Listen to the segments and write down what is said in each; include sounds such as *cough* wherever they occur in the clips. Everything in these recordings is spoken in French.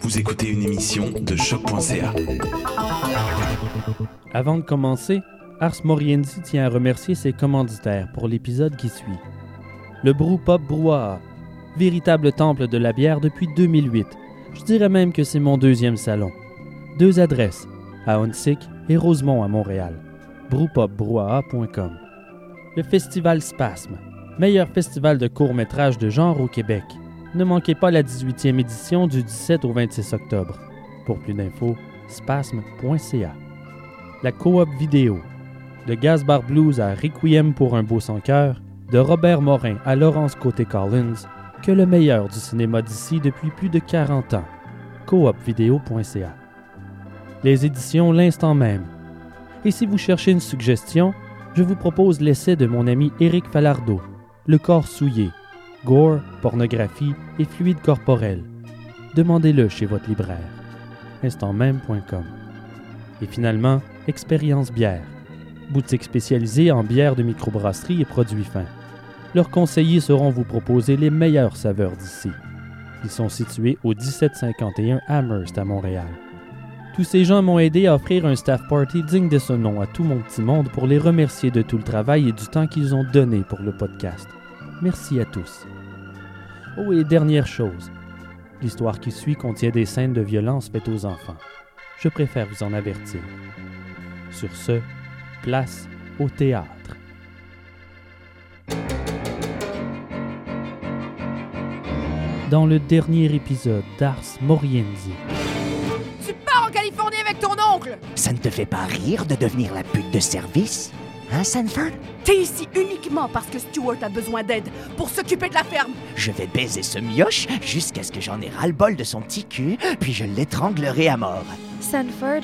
Vous écoutez une émission de choc.ca. Avant de commencer, Ars Moriendi tient à remercier ses commanditaires pour l'épisode qui suit. Le Brew Pop Brouhaha, véritable temple de la bière depuis 2008. Je dirais même que c'est mon deuxième salon. Deux adresses, à Huntsic et Rosemont à Montréal. brewpopbrouhaha.com. Le Festival Spasme, meilleur festival de court-métrage de genre au Québec. Ne manquez pas la 18e édition du 17 au 26 octobre. Pour plus d'infos, spasme.ca. La coop vidéo. De Gazbar Blues à Requiem pour un beau sans cœur, de Robert Morin à Laurence Côté-Collins, que le meilleur du cinéma d'ici depuis plus de 40 ans. coopvideo.ca. Les éditions L'instant même. Et si vous cherchez une suggestion, je vous propose l'essai de mon ami Éric Falardeau, Le corps souillé, gore, pornographie et fluide corporel. Demandez-le chez votre libraire. instantmême.com. Et finalement, Expérience Bière, boutique spécialisée en bière de microbrasserie et produits fins. Leurs conseillers sauront vous proposer les meilleures saveurs d'ici. Ils sont situés au 1751 Amherst à Montréal. Tous ces gens m'ont aidé à offrir un staff party digne de ce nom à tout mon petit monde pour les remercier de tout le travail et du temps qu'ils ont donné pour le podcast. Merci à tous. Oh, et dernière chose. L'histoire qui suit contient des scènes de violence faites aux enfants. Je préfère vous en avertir. Sur ce, place au théâtre. Dans le dernier épisode d'Ars Moriendi, Tu pars en Californie avec ton oncle Ça ne te fait pas rire de devenir la pute de service? Hein, Sanford? T'es ici uniquement parce que Stuart a besoin d'aide pour s'occuper de la ferme. Je vais baiser ce mioche jusqu'à ce que j'en ai ras-le-bol de son petit cul, puis je l'étranglerai à mort. Sanford,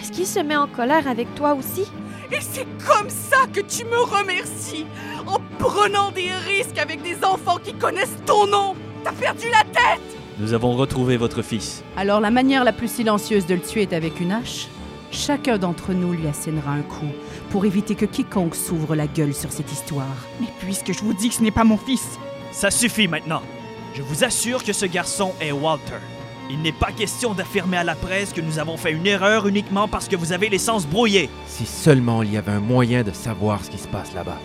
est-ce qu'il se met en colère avec toi aussi? Et c'est comme ça que tu me remercies En prenant des risques avec des enfants qui connaissent ton nom T'as perdu la tête? Nous avons retrouvé votre fils. Alors la manière la plus silencieuse de le tuer est avec une hache Chacun d'entre nous lui assénera un coup pour éviter que quiconque s'ouvre la gueule sur cette histoire. Mais puisque je vous dis que ce n'est pas mon fils, Ça suffit maintenant. Je vous assure que ce garçon est Walter. Il n'est pas question d'affirmer à la presse que nous avons fait une erreur uniquement parce que vous avez les sens brouillés. Si seulement il y avait un moyen de savoir ce qui se passe là-bas.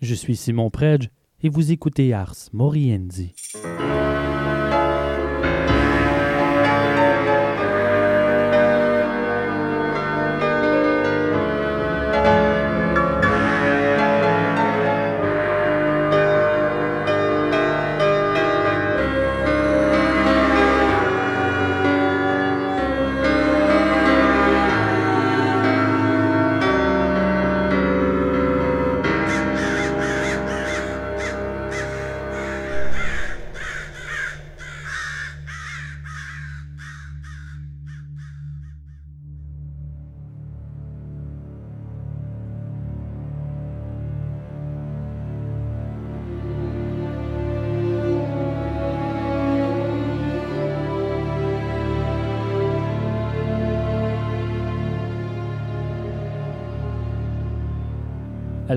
je suis Simon Predge et vous écoutez Ars Moriendi.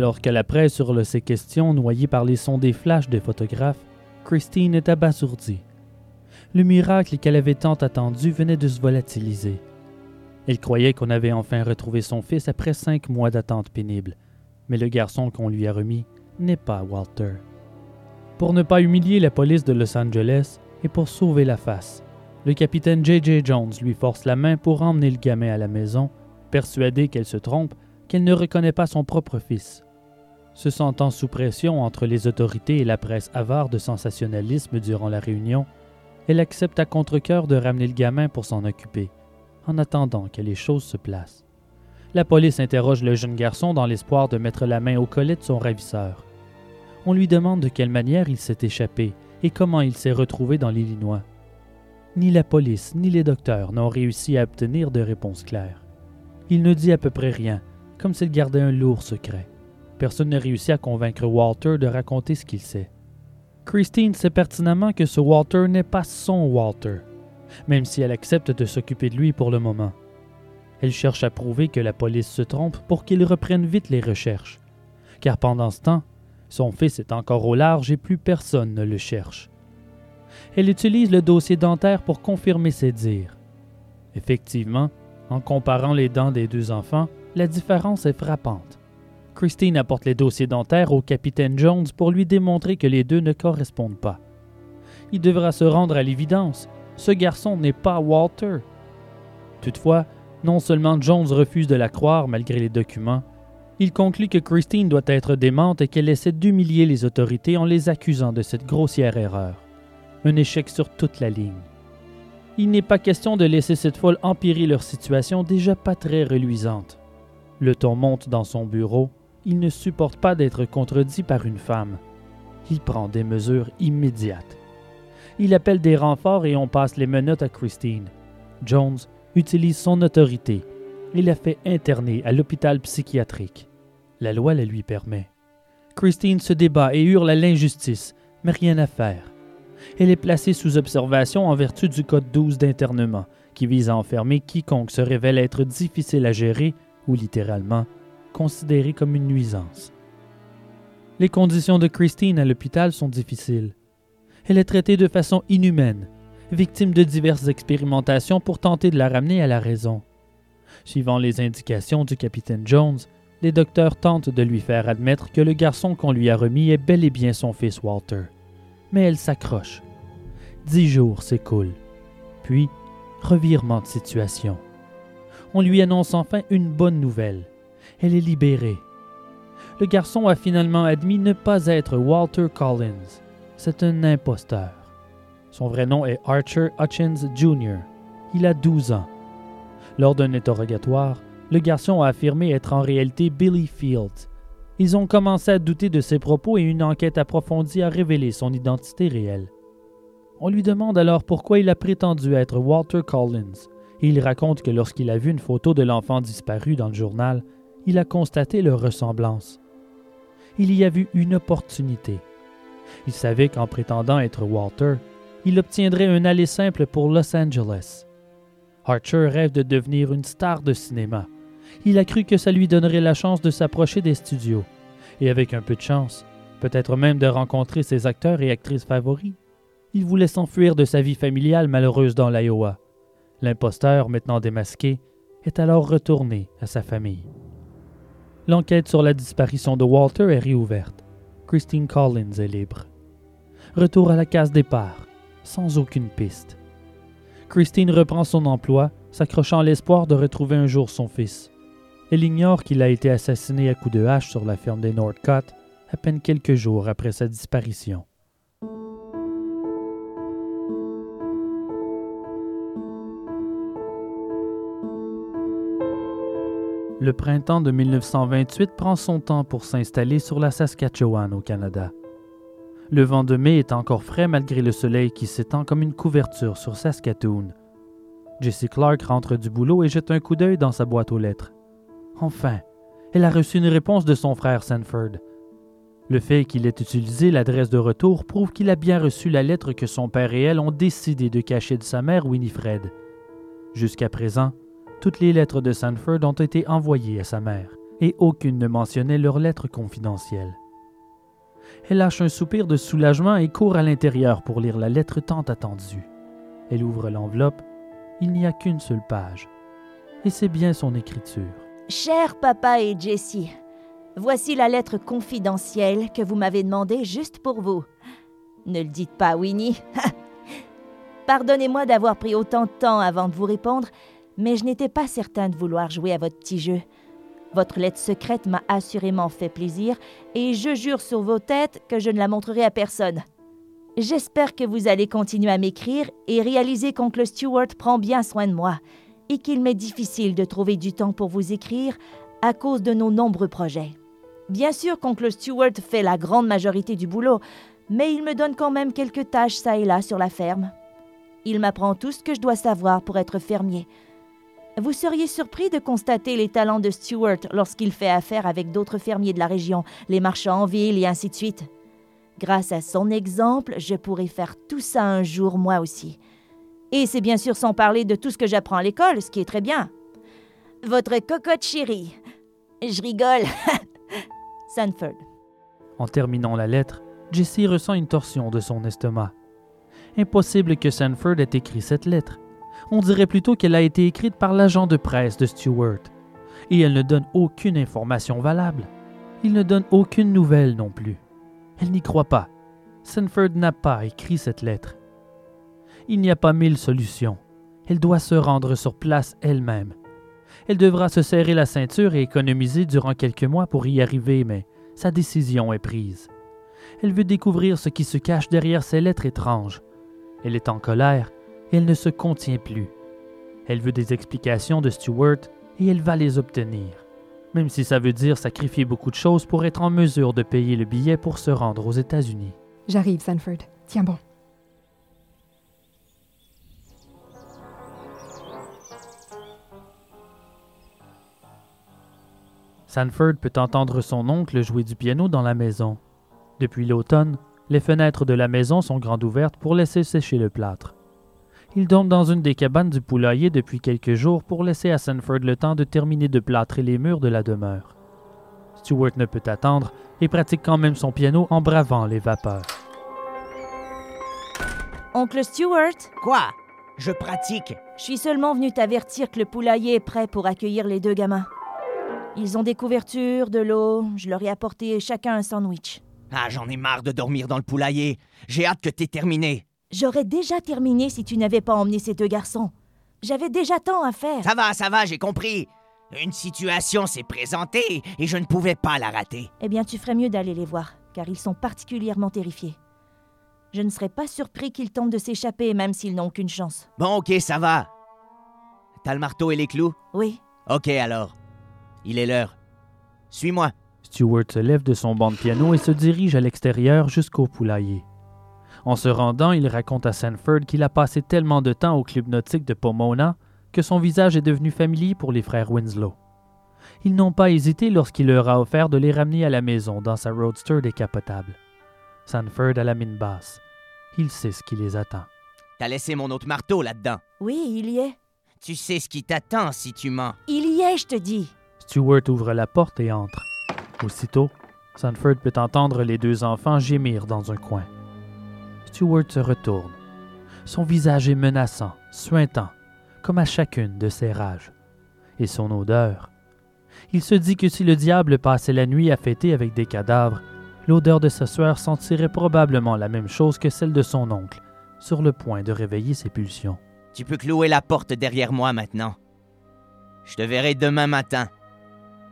Alors que la presse hurle ses questions noyée par les sons des flashs des photographes, Christine est abasourdie. Le miracle qu'elle avait tant attendu venait de se volatiliser. Elle croyait qu'on avait enfin retrouvé son fils après cinq mois d'attente pénible, mais le garçon qu'on lui a remis n'est pas Walter. Pour ne pas humilier la police de Los Angeles et pour sauver la face, le capitaine J.J. Jones lui force la main pour emmener le gamin à la maison, persuadé qu'elle se trompe, qu'elle ne reconnaît pas son propre fils. Se sentant sous pression entre les autorités et la presse avare de sensationnalisme durant la réunion, elle accepte à contre-cœur de ramener le gamin pour s'en occuper, en attendant que les choses se placent. La police interroge le jeune garçon dans l'espoir de mettre la main au collet de son ravisseur. On lui demande de quelle manière il s'est échappé et comment il s'est retrouvé dans l'Illinois. Ni la police ni les docteurs n'ont réussi à obtenir de réponse claire. Il ne dit à peu près rien, comme s'il gardait un lourd secret. Personne n'a réussi à convaincre Walter de raconter ce qu'il sait. Christine sait pertinemment que ce Walter n'est pas son Walter, même si elle accepte de s'occuper de lui pour le moment. Elle cherche à prouver que la police se trompe pour qu'il reprenne vite les recherches, car pendant ce temps, son fils est encore au large et plus personne ne le cherche. Elle utilise le dossier dentaire pour confirmer ses dires. Effectivement, en comparant les dents des deux enfants, la différence est frappante. Christine apporte les dossiers dentaires au capitaine Jones pour lui démontrer que les deux ne correspondent pas. Il devra se rendre à l'évidence. Ce garçon n'est pas Walter. Toutefois, non seulement Jones refuse de la croire malgré les documents, il conclut que Christine doit être démente et qu'elle essaie d'humilier les autorités en les accusant de cette grossière erreur. Un échec sur toute la ligne. Il n'est pas question de laisser cette folle empirer leur situation déjà pas très reluisante. Le ton monte dans son bureau, il ne supporte pas d'être contredit par une femme. Il prend des mesures immédiates. Il appelle des renforts et on passe les menottes à Christine. Jones utilise son autorité et la fait interner à l'hôpital psychiatrique. La loi le lui permet. Christine se débat et hurle à l'injustice, mais rien à faire. Elle est placée sous observation en vertu du Code 12 d'internement, qui vise à enfermer quiconque se révèle être difficile à gérer ou littéralement considéré comme une nuisance. Les conditions de Christine à l'hôpital sont difficiles. Elle est traitée de façon inhumaine, victime de diverses expérimentations pour tenter de la ramener à la raison. Suivant les indications du capitaine Jones, les docteurs tentent de lui faire admettre que le garçon qu'on lui a remis est bel et bien son fils Walter. Mais elle s'accroche. Dix jours s'écoulent. Puis, revirement de situation. On lui annonce enfin une bonne nouvelle. Elle est libérée. Le garçon a finalement admis ne pas être Walter Collins. C'est un imposteur. Son vrai nom est Archer Hutchins Jr. Il a 12 ans. Lors d'un interrogatoire, le garçon a affirmé être en réalité Billy Fields. Ils ont commencé à douter de ses propos et une enquête approfondie a révélé son identité réelle. On lui demande alors pourquoi il a prétendu être Walter Collins, il raconte que lorsqu'il a vu une photo de l'enfant disparu dans le journal, il a constaté leur ressemblance. Il y a vu une opportunité. Il savait qu'en prétendant être Walter, il obtiendrait un aller simple pour Los Angeles. Archer rêve de devenir une star de cinéma. Il a cru que ça lui donnerait la chance de s'approcher des studios, et avec un peu de chance, peut-être même de rencontrer ses acteurs et actrices favoris. Il voulait s'enfuir de sa vie familiale malheureuse dans l'Iowa. L'imposteur, maintenant démasqué, est alors retourné à sa famille. L'enquête sur la disparition de Walter est réouverte. Christine Collins est libre. Retour à la case départ, sans aucune piste. Christine reprend son emploi, s'accrochant à l'espoir de retrouver un jour son fils. Elle ignore qu'il a été assassiné à coups de hache sur la ferme des Northcott à peine quelques jours après sa disparition. Le printemps de 1928 prend son temps pour s'installer sur la Saskatchewan au Canada. Le vent de mai est encore frais malgré le soleil qui s'étend comme une couverture sur Saskatoon. Jessie Clark rentre du boulot et jette un coup d'œil dans sa boîte aux lettres. Enfin, elle a reçu une réponse de son frère Sanford. Le fait qu'il ait utilisé l'adresse de retour prouve qu'il a bien reçu la lettre que son père et elle ont décidé de cacher de sa mère Winifred. Jusqu'à présent, toutes les lettres de Sanford ont été envoyées à sa mère, et aucune ne mentionnait leur lettre confidentielle. Elle lâche un soupir de soulagement et court à l'intérieur pour lire la lettre tant attendue. Elle ouvre l'enveloppe. Il n'y a qu'une seule page. Et c'est bien son écriture. Cher papa et Jessie, voici la lettre confidentielle que vous m'avez demandée juste pour vous. Ne le dites pas, Winnie. *laughs* Pardonnez-moi d'avoir pris autant de temps avant de vous répondre, mais je n'étais pas certain de vouloir jouer à votre petit jeu. Votre lettre secrète m'a assurément fait plaisir et je jure sur vos têtes que je ne la montrerai à personne. J'espère que vous allez continuer à m'écrire et réaliser qu'oncle Stewart prend bien soin de moi et qu'il m'est difficile de trouver du temps pour vous écrire à cause de nos nombreux projets. Bien sûr qu'oncle Stewart fait la grande majorité du boulot, mais il me donne quand même quelques tâches ça et là sur la ferme. Il m'apprend tout ce que je dois savoir pour être fermier, vous seriez surpris de constater les talents de Stewart lorsqu'il fait affaire avec d'autres fermiers de la région, les marchands en ville et ainsi de suite. Grâce à son exemple, je pourrais faire tout ça un jour moi aussi. Et c'est bien sûr sans parler de tout ce que j'apprends à l'école, ce qui est très bien. Votre cocotte chérie. Je rigole. *laughs* Sanford. En terminant la lettre, Jessie ressent une torsion de son estomac. Impossible que Sanford ait écrit cette lettre. On dirait plutôt qu'elle a été écrite par l'agent de presse de Stewart. Et elle ne donne aucune information valable. Il ne donne aucune nouvelle non plus. Elle n'y croit pas. Sanford n'a pas écrit cette lettre. Il n'y a pas mille solutions. Elle doit se rendre sur place elle-même. Elle devra se serrer la ceinture et économiser durant quelques mois pour y arriver, mais sa décision est prise. Elle veut découvrir ce qui se cache derrière ces lettres étranges. Elle est en colère elle ne se contient plus. Elle veut des explications de Stewart et elle va les obtenir, même si ça veut dire sacrifier beaucoup de choses pour être en mesure de payer le billet pour se rendre aux États-Unis. J'arrive, Sanford. Tiens bon. Sanford peut entendre son oncle jouer du piano dans la maison. Depuis l'automne, les fenêtres de la maison sont grandes ouvertes pour laisser sécher le plâtre. Il dorment dans une des cabanes du poulailler depuis quelques jours pour laisser à Sanford le temps de terminer de plâtrer les murs de la demeure. Stewart ne peut attendre et pratique quand même son piano en bravant les vapeurs. Oncle Stewart, Quoi? Je pratique. je suis seulement venu t'avertir que le poulailler est prêt pour accueillir les deux gamins. Ils ont des couvertures, de l'eau, je leur ai apporté chacun un sandwich. Ah, j'en ai marre de dormir dans le poulailler. J'ai hâte que t'aies terminé. J'aurais déjà terminé si tu n'avais pas emmené ces deux garçons. J'avais déjà tant à faire. Ça va, ça va, j'ai compris. Une situation s'est présentée et je ne pouvais pas la rater. Eh bien, tu ferais mieux d'aller les voir, car ils sont particulièrement terrifiés. Je ne serais pas surpris qu'ils tentent de s'échapper, même s'ils n'ont aucune chance. Bon, ok, ça va. T'as le marteau et les clous? Oui, Ok alors. Il est l'heure. Suis-moi. Stewart se lève de son banc de piano et se dirige à l'extérieur jusqu'au poulailler. En se rendant, il raconte à Sanford qu'il a passé tellement de temps au club nautique de Pomona que son visage est devenu familier pour les frères Winslow. Ils n'ont pas hésité lorsqu'il leur a offert de les ramener à la maison dans sa roadster décapotable. Sanford a la mine basse. Il sait ce qui les attend. T'as laissé mon autre marteau là-dedans. oui, il y est. Tu sais ce qui t'attend si tu mens. Il y est, je te dis. Stewart ouvre la porte et entre. Aussitôt, Sanford peut entendre les deux enfants gémir dans un coin. Stewart se retourne. Son visage est menaçant, suintant, comme à chacune de ses rages. Et son odeur. Il se dit que si le diable passait la nuit à fêter avec des cadavres, l'odeur de sa sueur sentirait probablement la même chose que celle de son oncle, sur le point de réveiller ses pulsions. Tu peux clouer la porte derrière moi maintenant. Je te verrai demain matin.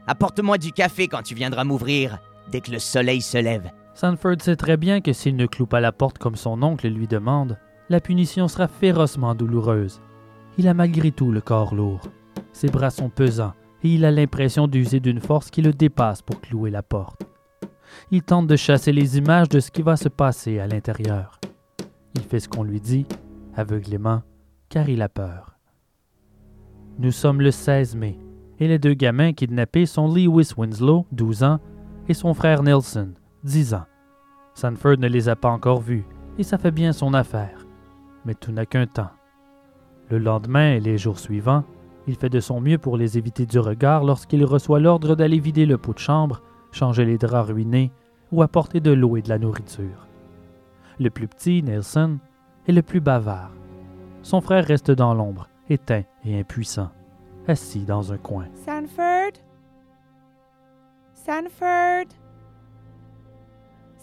Apporte-moi du café quand tu viendras m'ouvrir, dès que le soleil se lève. Sanford sait très bien que s'il ne cloue pas la porte comme son oncle lui demande, la punition sera férocement douloureuse. Il a malgré tout le corps lourd. Ses bras sont pesants et il a l'impression d'user d'une force qui le dépasse pour clouer la porte. Il tente de chasser les images de ce qui va se passer à l'intérieur. Il fait ce qu'on lui dit, aveuglément, car il a peur. Nous sommes le 16 mai, et les deux gamins kidnappés sont Lewis Winslow, 12 ans, et son frère Nelson, 10 ans. Sanford ne les a pas encore vus, et ça fait bien son affaire. Mais tout n'a qu'un temps. Le lendemain et les jours suivants, il fait de son mieux pour les éviter du regard lorsqu'il reçoit l'ordre d'aller vider le pot de chambre, changer les draps ruinés ou apporter de l'eau et de la nourriture. Le plus petit, Nelson, est le plus bavard. Son frère reste dans l'ombre, éteint et impuissant, assis dans un coin. Sanford? Sanford?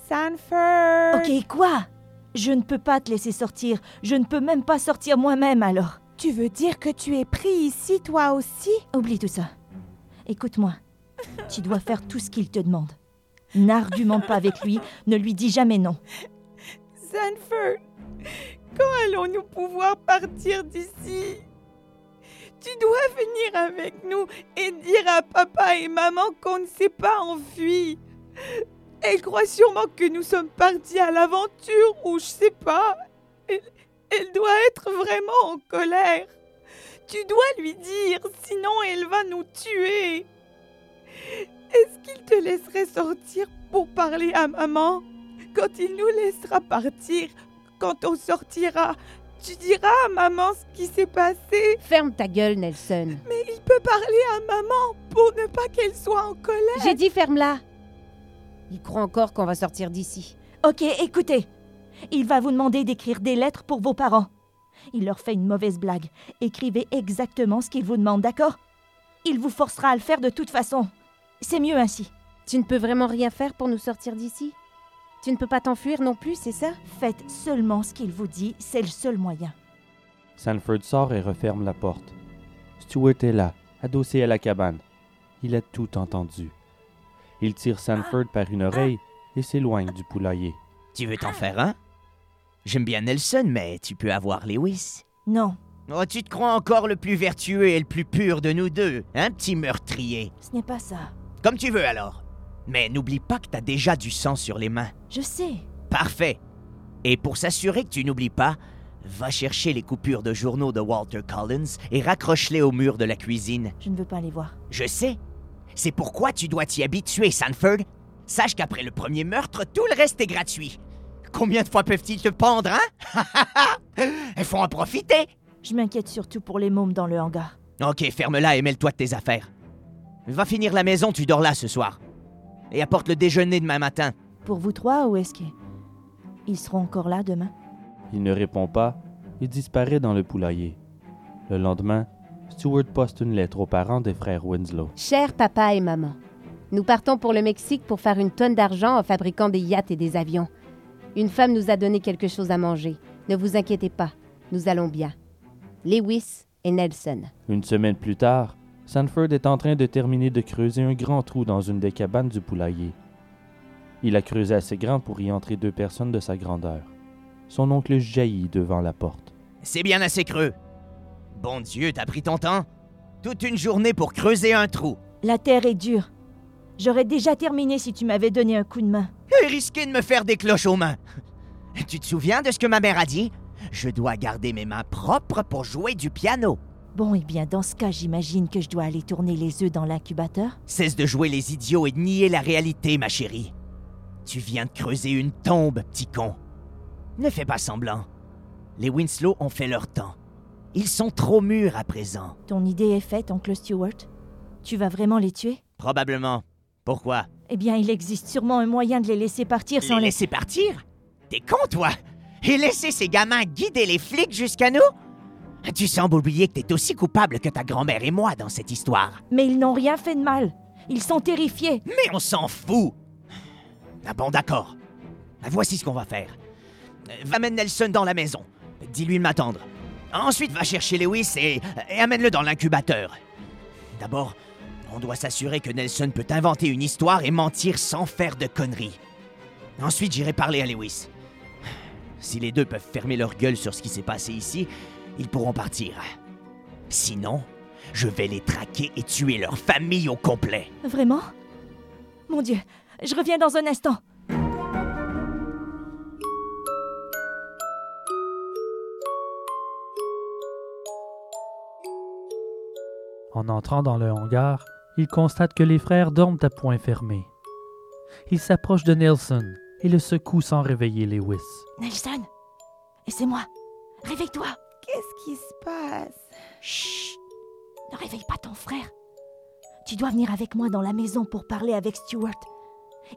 Sanford Ok, quoi? Je ne peux pas te laisser sortir. Je ne peux même pas sortir moi-même alors. Tu veux dire que tu es pris ici, toi aussi? Oublie tout ça. Écoute-moi. Tu dois faire tout ce qu'il te demande. N'argumente pas avec lui, ne lui dis jamais non. Sanford Quand allons-nous pouvoir partir d'ici? Tu dois venir avec nous et dire à papa et maman qu'on ne s'est pas enfui. Elle croit sûrement que nous sommes partis à l'aventure ou je sais pas. Elle, elle doit être vraiment en colère. Tu dois lui dire, sinon elle va nous tuer. Est-ce qu'il te laisserait sortir pour parler à maman? Quand il nous laissera partir, quand on sortira, tu diras à maman ce qui s'est passé? Ferme ta gueule, Nelson. Mais il peut parler à maman pour ne pas qu'elle soit en colère. J'ai dit ferme-la. Il croit encore qu'on va sortir d'ici. Ok, écoutez. Il va vous demander d'écrire des lettres pour vos parents. Il leur fait une mauvaise blague. Écrivez exactement ce qu'il vous demande, d'accord? Il vous forcera à le faire de toute façon. C'est mieux ainsi. Tu ne peux vraiment rien faire pour nous sortir d'ici? Tu ne peux pas t'enfuir non plus, c'est ça? Faites seulement ce qu'il vous dit, c'est le seul moyen. Sanford sort et referme la porte. Stuart est là, adossé à la cabane. Il a tout entendu. Il tire Sanford par une oreille et s'éloigne du poulailler. Tu veux t'en faire un? J'aime bien Nelson, mais tu peux avoir Lewis. Non, Oh, tu te crois encore le plus vertueux et le plus pur de nous deux, un petit meurtrier? ce n'est pas ça. Comme tu veux alors. Mais n'oublie pas que t'as déjà du sang sur les mains. Je sais. Parfait. Et pour s'assurer que tu n'oublies pas, va chercher les coupures de journaux de Walter Collins et raccroche-les au mur de la cuisine. Je ne veux pas les voir. Je sais. C'est pourquoi tu dois t'y habituer, Sanford. Sache qu'après le premier meurtre, tout le reste est gratuit. Combien de fois peuvent-ils te pendre, hein? Il *laughs* faut en profiter. Je m'inquiète surtout pour les mômes dans le hangar. Ok, ferme-la et mêle-toi de tes affaires. Va finir la maison, tu dors là ce soir. Et apporte le déjeuner demain matin. Pour vous trois, ou est-ce qu'ils ils seront encore là demain? Il ne répond pas et disparaît dans le poulailler. Le lendemain, Stuart poste une lettre aux parents des frères Winslow. Cher papa et maman, nous partons pour le Mexique pour faire une tonne d'argent en fabriquant des yachts et des avions. Une femme nous a donné quelque chose à manger. Ne vous inquiétez pas, nous allons bien. Lewis et Nelson. Une semaine plus tard, Sanford est en train de terminer de creuser un grand trou dans une des cabanes du poulailler. Il a creusé assez grand pour y entrer deux personnes de sa grandeur. Son oncle jaillit devant la porte. C'est bien assez creux. Bon Dieu, t'as pris ton temps Toute une journée pour creuser un trou. La terre est dure. J'aurais déjà terminé si tu m'avais donné un coup de main. Et risquer de me faire des cloches aux mains. Tu te souviens de ce que ma mère a dit? Je dois garder mes mains propres pour jouer du piano. Bon, eh bien, dans ce cas, j'imagine que je dois aller tourner les œufs dans l'incubateur. Cesse de jouer les idiots et de nier la réalité, ma chérie. Tu viens de creuser une tombe, petit con. Ne fais pas semblant. Les Winslow ont fait leur temps. Ils sont trop mûrs à présent. Ton idée est faite, oncle Stewart. Tu vas vraiment les tuer? Probablement. Pourquoi? Eh bien, il existe sûrement un moyen de les laisser partir sans Les les... laisser partir? T'es con, toi Et laisser ces gamins guider les flics jusqu'à nous? Tu sembles oublier que t'es aussi coupable que ta grand-mère et moi dans cette histoire. Mais ils n'ont rien fait de mal. Ils sont terrifiés. Mais on s'en fout Ah bon, d'accord. Voici ce qu'on va faire. Euh, Va mettre Nelson dans la maison. Dis-lui de m'attendre. Ensuite, va chercher Lewis et, amène-le dans l'incubateur. D'abord, on doit s'assurer que Nelson peut inventer une histoire et mentir sans faire de conneries. Ensuite, j'irai parler à Lewis. Si les deux peuvent fermer leur gueule sur ce qui s'est passé ici, ils pourront partir. Sinon, je vais les traquer et tuer leur famille au complet. Vraiment? Mon Dieu, je reviens dans un instant. En entrant dans le hangar, il constate que les frères dorment à point fermé. Il s'approche de Nelson et le secoue sans réveiller Lewis. Nelson c'est moi Réveille-toi Qu'est-ce qui se passe? Chut Ne réveille pas ton frère. Tu dois venir avec moi dans la maison pour parler avec Stewart.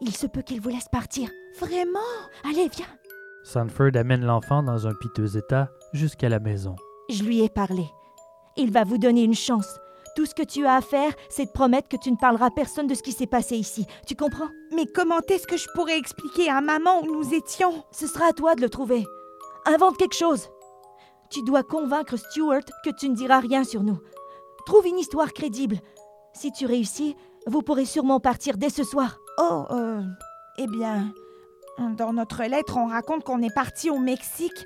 Il se peut qu'il vous laisse partir. Vraiment? Allez, viens Sanford amène l'enfant dans un piteux état jusqu'à la maison. Je lui ai parlé. Il va vous donner une chance. Tout ce que tu as à faire, c'est de promettre que tu ne parleras à personne de ce qui s'est passé ici. Tu comprends? Mais comment est-ce que je pourrais expliquer à maman où nous étions? Ce sera à toi de le trouver. Invente quelque chose. Tu dois convaincre Stewart que tu ne diras rien sur nous. Trouve une histoire crédible. Si tu réussis, vous pourrez sûrement partir dès ce soir. Oh, euh, eh bien, dans notre lettre, on raconte qu'on est parti au Mexique.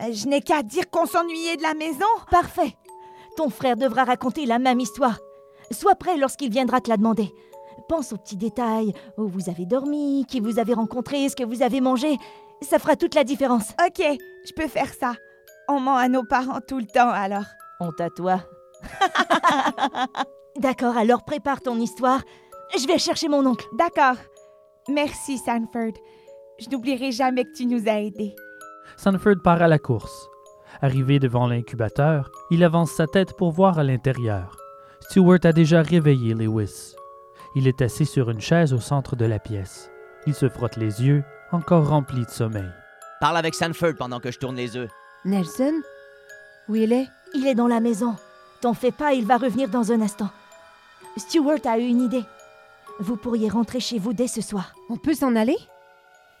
Euh, Je n'ai qu'à dire qu'on s'ennuyait de la maison. Parfait. Ton frère devra raconter la même histoire. Sois prêt lorsqu'il viendra te la demander. Pense aux petits détails, où vous avez dormi, qui vous avez rencontré, ce que vous avez mangé. Ça fera toute la différence. Ok, je peux faire ça. On ment à nos parents tout le temps alors. Honte à toi. *laughs* D'accord, alors prépare ton histoire. Je vais chercher mon oncle. D'accord. Merci, Sanford. Je n'oublierai jamais que tu nous as aidés. Sanford part à la course. Arrivé devant l'incubateur, il avance sa tête pour voir à l'intérieur. Stewart a déjà réveillé Lewis. Il est assis sur une chaise au centre de la pièce. Il se frotte les yeux, encore remplis de sommeil. Parle avec Sanford pendant que je tourne les œufs. Nelson? Où il est? Il est dans la maison. T'en fais pas, il va revenir dans un instant. Stuart a eu une idée. Vous pourriez rentrer chez vous dès ce soir. On peut s'en aller?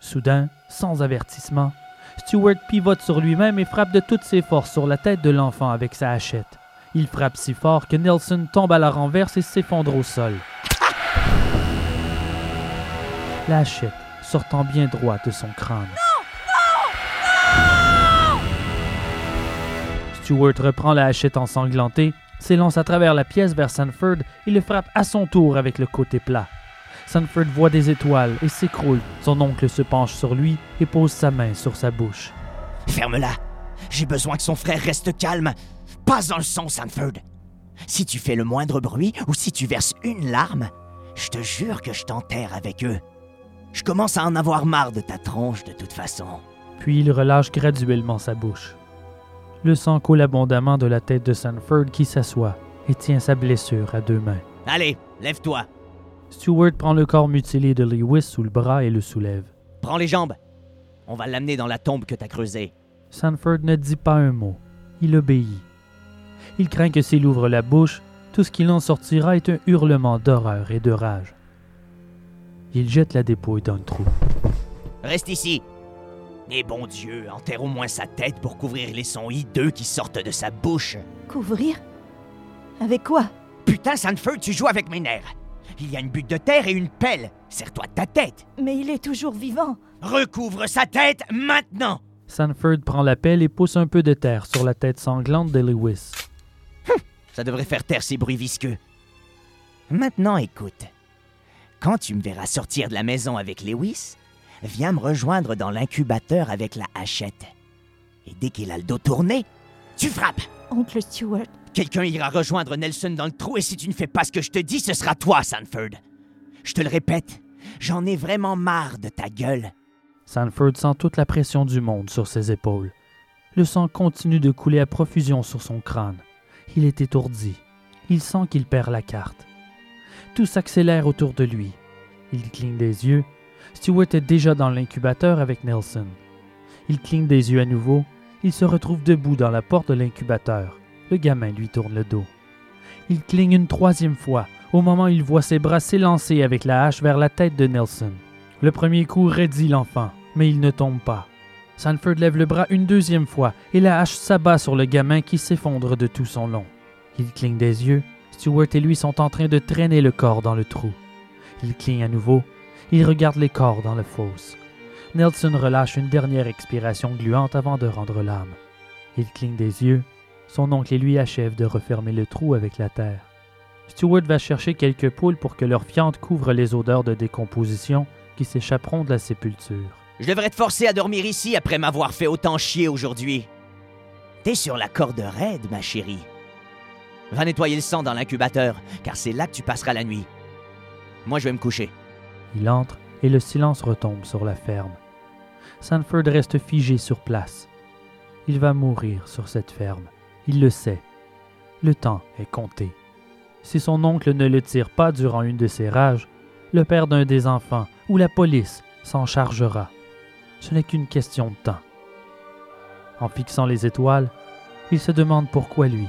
Soudain, sans avertissement, Stuart pivote sur lui-même et frappe de toutes ses forces sur la tête de l'enfant avec sa hachette. Il frappe si fort que Nelson tombe à la renverse et s'effondre au sol. La hachette sortant bien droit de son crâne. Stuart reprend la hachette ensanglantée, s'élance à travers la pièce vers Sanford et le frappe à son tour avec le côté plat. Sanford voit des étoiles et s'écroule. Son oncle se penche sur lui et pose sa main sur sa bouche. Ferme-la. J'ai besoin que son frère reste calme. Pas un son, Sanford. Si tu fais le moindre bruit ou si tu verses une larme, je te jure que je t'enterre avec eux. Je commence à en avoir marre de ta tronche de toute façon. Puis il relâche graduellement sa bouche. Le sang coule abondamment de la tête de Sanford qui s'assoit et tient sa blessure à deux mains. Allez, lève-toi. Stewart prend le corps mutilé de Lewis sous le bras et le soulève. Prends les jambes. On va l'amener dans la tombe que t'as creusée. Sanford ne dit pas un mot. Il obéit. Il craint que s'il ouvre la bouche, tout ce qu'il en sortira est un hurlement d'horreur et de rage. Il jette la dépouille dans le trou. Reste ici. Et bon Dieu, enterre au moins sa tête pour couvrir les sons hideux qui sortent de sa bouche. Couvrir? Avec quoi? Putain, Sanford, tu joues avec mes nerfs. Il y a une butte de terre et une pelle. Serre-toi de ta tête. Mais il est toujours vivant. Recouvre sa tête maintenant. Sanford prend la pelle et pousse un peu de terre sur la tête sanglante de Lewis. Ça devrait faire taire ces bruits visqueux. Maintenant, écoute. Quand tu me verras sortir de la maison avec Lewis, viens me rejoindre dans l'incubateur avec la hachette. Et dès qu'il a le dos tourné, tu frappes. Oncle Stuart. Quelqu'un ira rejoindre Nelson dans le trou et si tu ne fais pas ce que je te dis, ce sera toi, Sanford. Je te le répète, j'en ai vraiment marre de ta gueule. Sanford sent toute la pression du monde sur ses épaules. Le sang continue de couler à profusion sur son crâne. Il est étourdi. Il sent qu'il perd la carte. Tout s'accélère autour de lui. Il cligne des yeux. Stewart est déjà dans l'incubateur avec Nelson. Il cligne des yeux à nouveau. Il se retrouve debout dans la porte de l'incubateur. Le gamin lui tourne le dos. Il cligne une troisième fois, au moment où il voit ses bras s'élancer avec la hache vers la tête de Nelson. Le premier coup raidit l'enfant, mais il ne tombe pas. Sanford lève le bras une deuxième fois et la hache s'abat sur le gamin qui s'effondre de tout son long. Il cligne des yeux. Stewart et lui sont en train de traîner le corps dans le trou. Il cligne à nouveau. Il regarde les corps dans la fosse. Nelson relâche une dernière expiration gluante avant de rendre l'âme. Il cligne des yeux. Son oncle et lui achèvent de refermer le trou avec la terre. Stewart va chercher quelques poules pour que leur fiente couvre les odeurs de décomposition qui s'échapperont de la sépulture. Je devrais te forcer à dormir ici après m'avoir fait autant chier aujourd'hui. T'es sur la corde raide, ma chérie. Va nettoyer le sang dans l'incubateur, car c'est là que tu passeras la nuit. Moi, je vais me coucher. Il entre et le silence retombe sur la ferme. Sanford reste figé sur place. Il va mourir sur cette ferme. Il le sait. Le temps est compté. Si son oncle ne le tire pas durant une de ses rages, le père d'un des enfants ou la police s'en chargera. Ce n'est qu'une question de temps. En fixant les étoiles, il se demande pourquoi lui.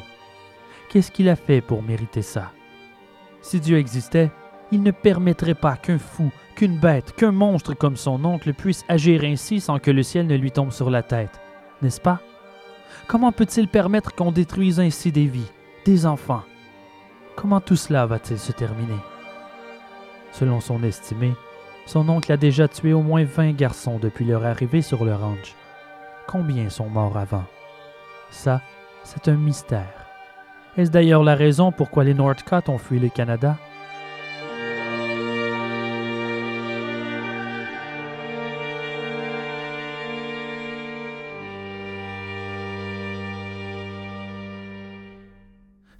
Qu'est-ce qu'il a fait pour mériter ça? Si Dieu existait, il ne permettrait pas qu'un fou, qu'une bête, qu'un monstre comme son oncle puisse agir ainsi sans que le ciel ne lui tombe sur la tête, n'est-ce pas? Comment peut-il permettre qu'on détruise ainsi des vies, des enfants? Comment tout cela va-t-il se terminer? Selon son estimé, son oncle a déjà tué au moins 20 garçons depuis leur arrivée sur le ranch. Combien sont morts avant? Ça, c'est un mystère. Est-ce d'ailleurs la raison pourquoi les Northcott ont fui le Canada?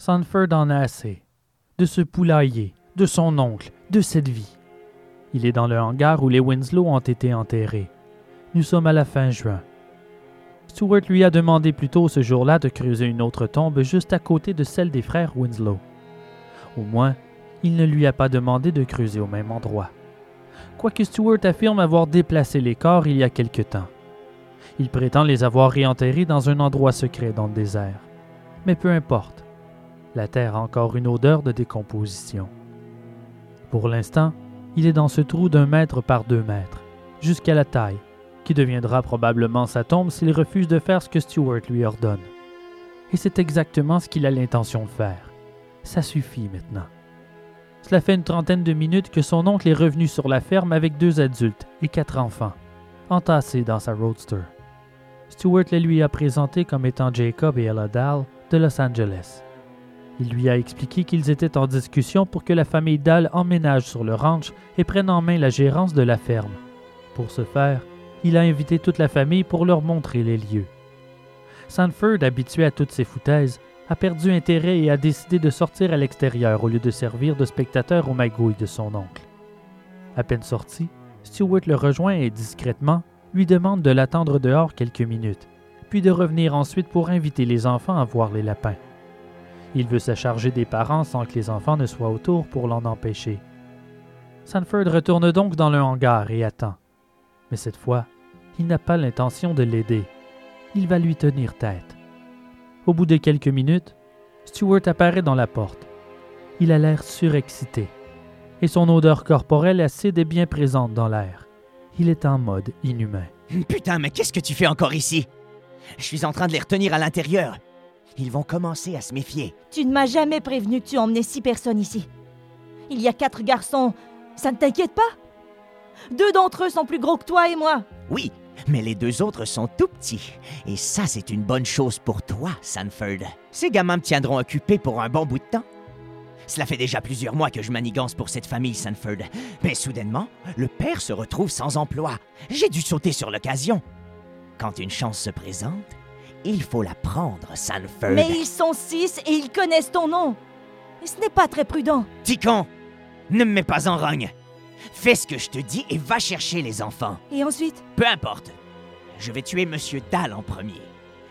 Sanford en a assez. De ce poulailler, de son oncle, de cette vie. Il est dans le hangar où les Winslow ont été enterrés. Nous sommes à la fin juin. Stewart lui a demandé plus tôt ce jour-là de creuser une autre tombe juste à côté de celle des frères Winslow. Au moins, il ne lui a pas demandé de creuser au même endroit. Quoique Stewart affirme avoir déplacé les corps il y a quelque temps. Il prétend les avoir réenterrés dans un endroit secret dans le désert. Mais peu importe. La terre a encore une odeur de décomposition. Pour l'instant, il est dans ce trou d'un mètre par deux mètres, jusqu'à la taille, qui deviendra probablement sa tombe s'il refuse de faire ce que Stewart lui ordonne. Et c'est exactement ce qu'il a l'intention de faire. Ça suffit maintenant. Cela fait une trentaine de minutes que son oncle est revenu sur la ferme avec deux adultes et quatre enfants, entassés dans sa roadster. Stewart les lui a présentés comme étant Jacob et Ella Dahl de Los Angeles. Il lui a expliqué qu'ils étaient en discussion pour que la famille Dahl emménage sur le ranch et prenne en main la gérance de la ferme. Pour ce faire, il a invité toute la famille pour leur montrer les lieux. Sanford, habitué à toutes ces foutaises, a perdu intérêt et a décidé de sortir à l'extérieur au lieu de servir de spectateur aux magouilles de son oncle. À peine sorti, Stewart le rejoint et discrètement lui demande de l'attendre dehors quelques minutes, puis de revenir ensuite pour inviter les enfants à voir les lapins. Il veut se charger des parents sans que les enfants ne soient autour pour l'en empêcher. Sanford retourne donc dans le hangar et attend. Mais cette fois, il n'a pas l'intention de l'aider. Il va lui tenir tête. Au bout de quelques minutes, Stewart apparaît dans la porte. Il a l'air surexcité, et son odeur corporelle acide est bien présente dans l'air. Il est en mode inhumain. Putain, mais qu'est-ce que tu fais encore ici? Je suis en train de les retenir à l'intérieur. Ils vont commencer à se méfier. Tu ne m'as jamais prévenu que tu emmenais six personnes ici. Il y a quatre garçons. Ça ne t'inquiète pas? Deux d'entre eux sont plus gros que toi et moi. Oui, mais les deux autres sont tout petits. Et ça, c'est une bonne chose pour toi, Sanford. Ces gamins me tiendront occupé pour un bon bout de temps. Cela fait déjà plusieurs mois que je manigance pour cette famille Sanford. Mais soudainement, le père se retrouve sans emploi. J'ai dû sauter sur l'occasion. Quand une chance se présente, il faut la prendre, Sanford. Mais ils sont six et ils connaissent ton nom. Et ce n'est pas très prudent. Ticon, ne me mets pas en rogne. Fais ce que je te dis et va chercher les enfants. Et ensuite? Peu importe. Je vais tuer Monsieur Dahl en premier.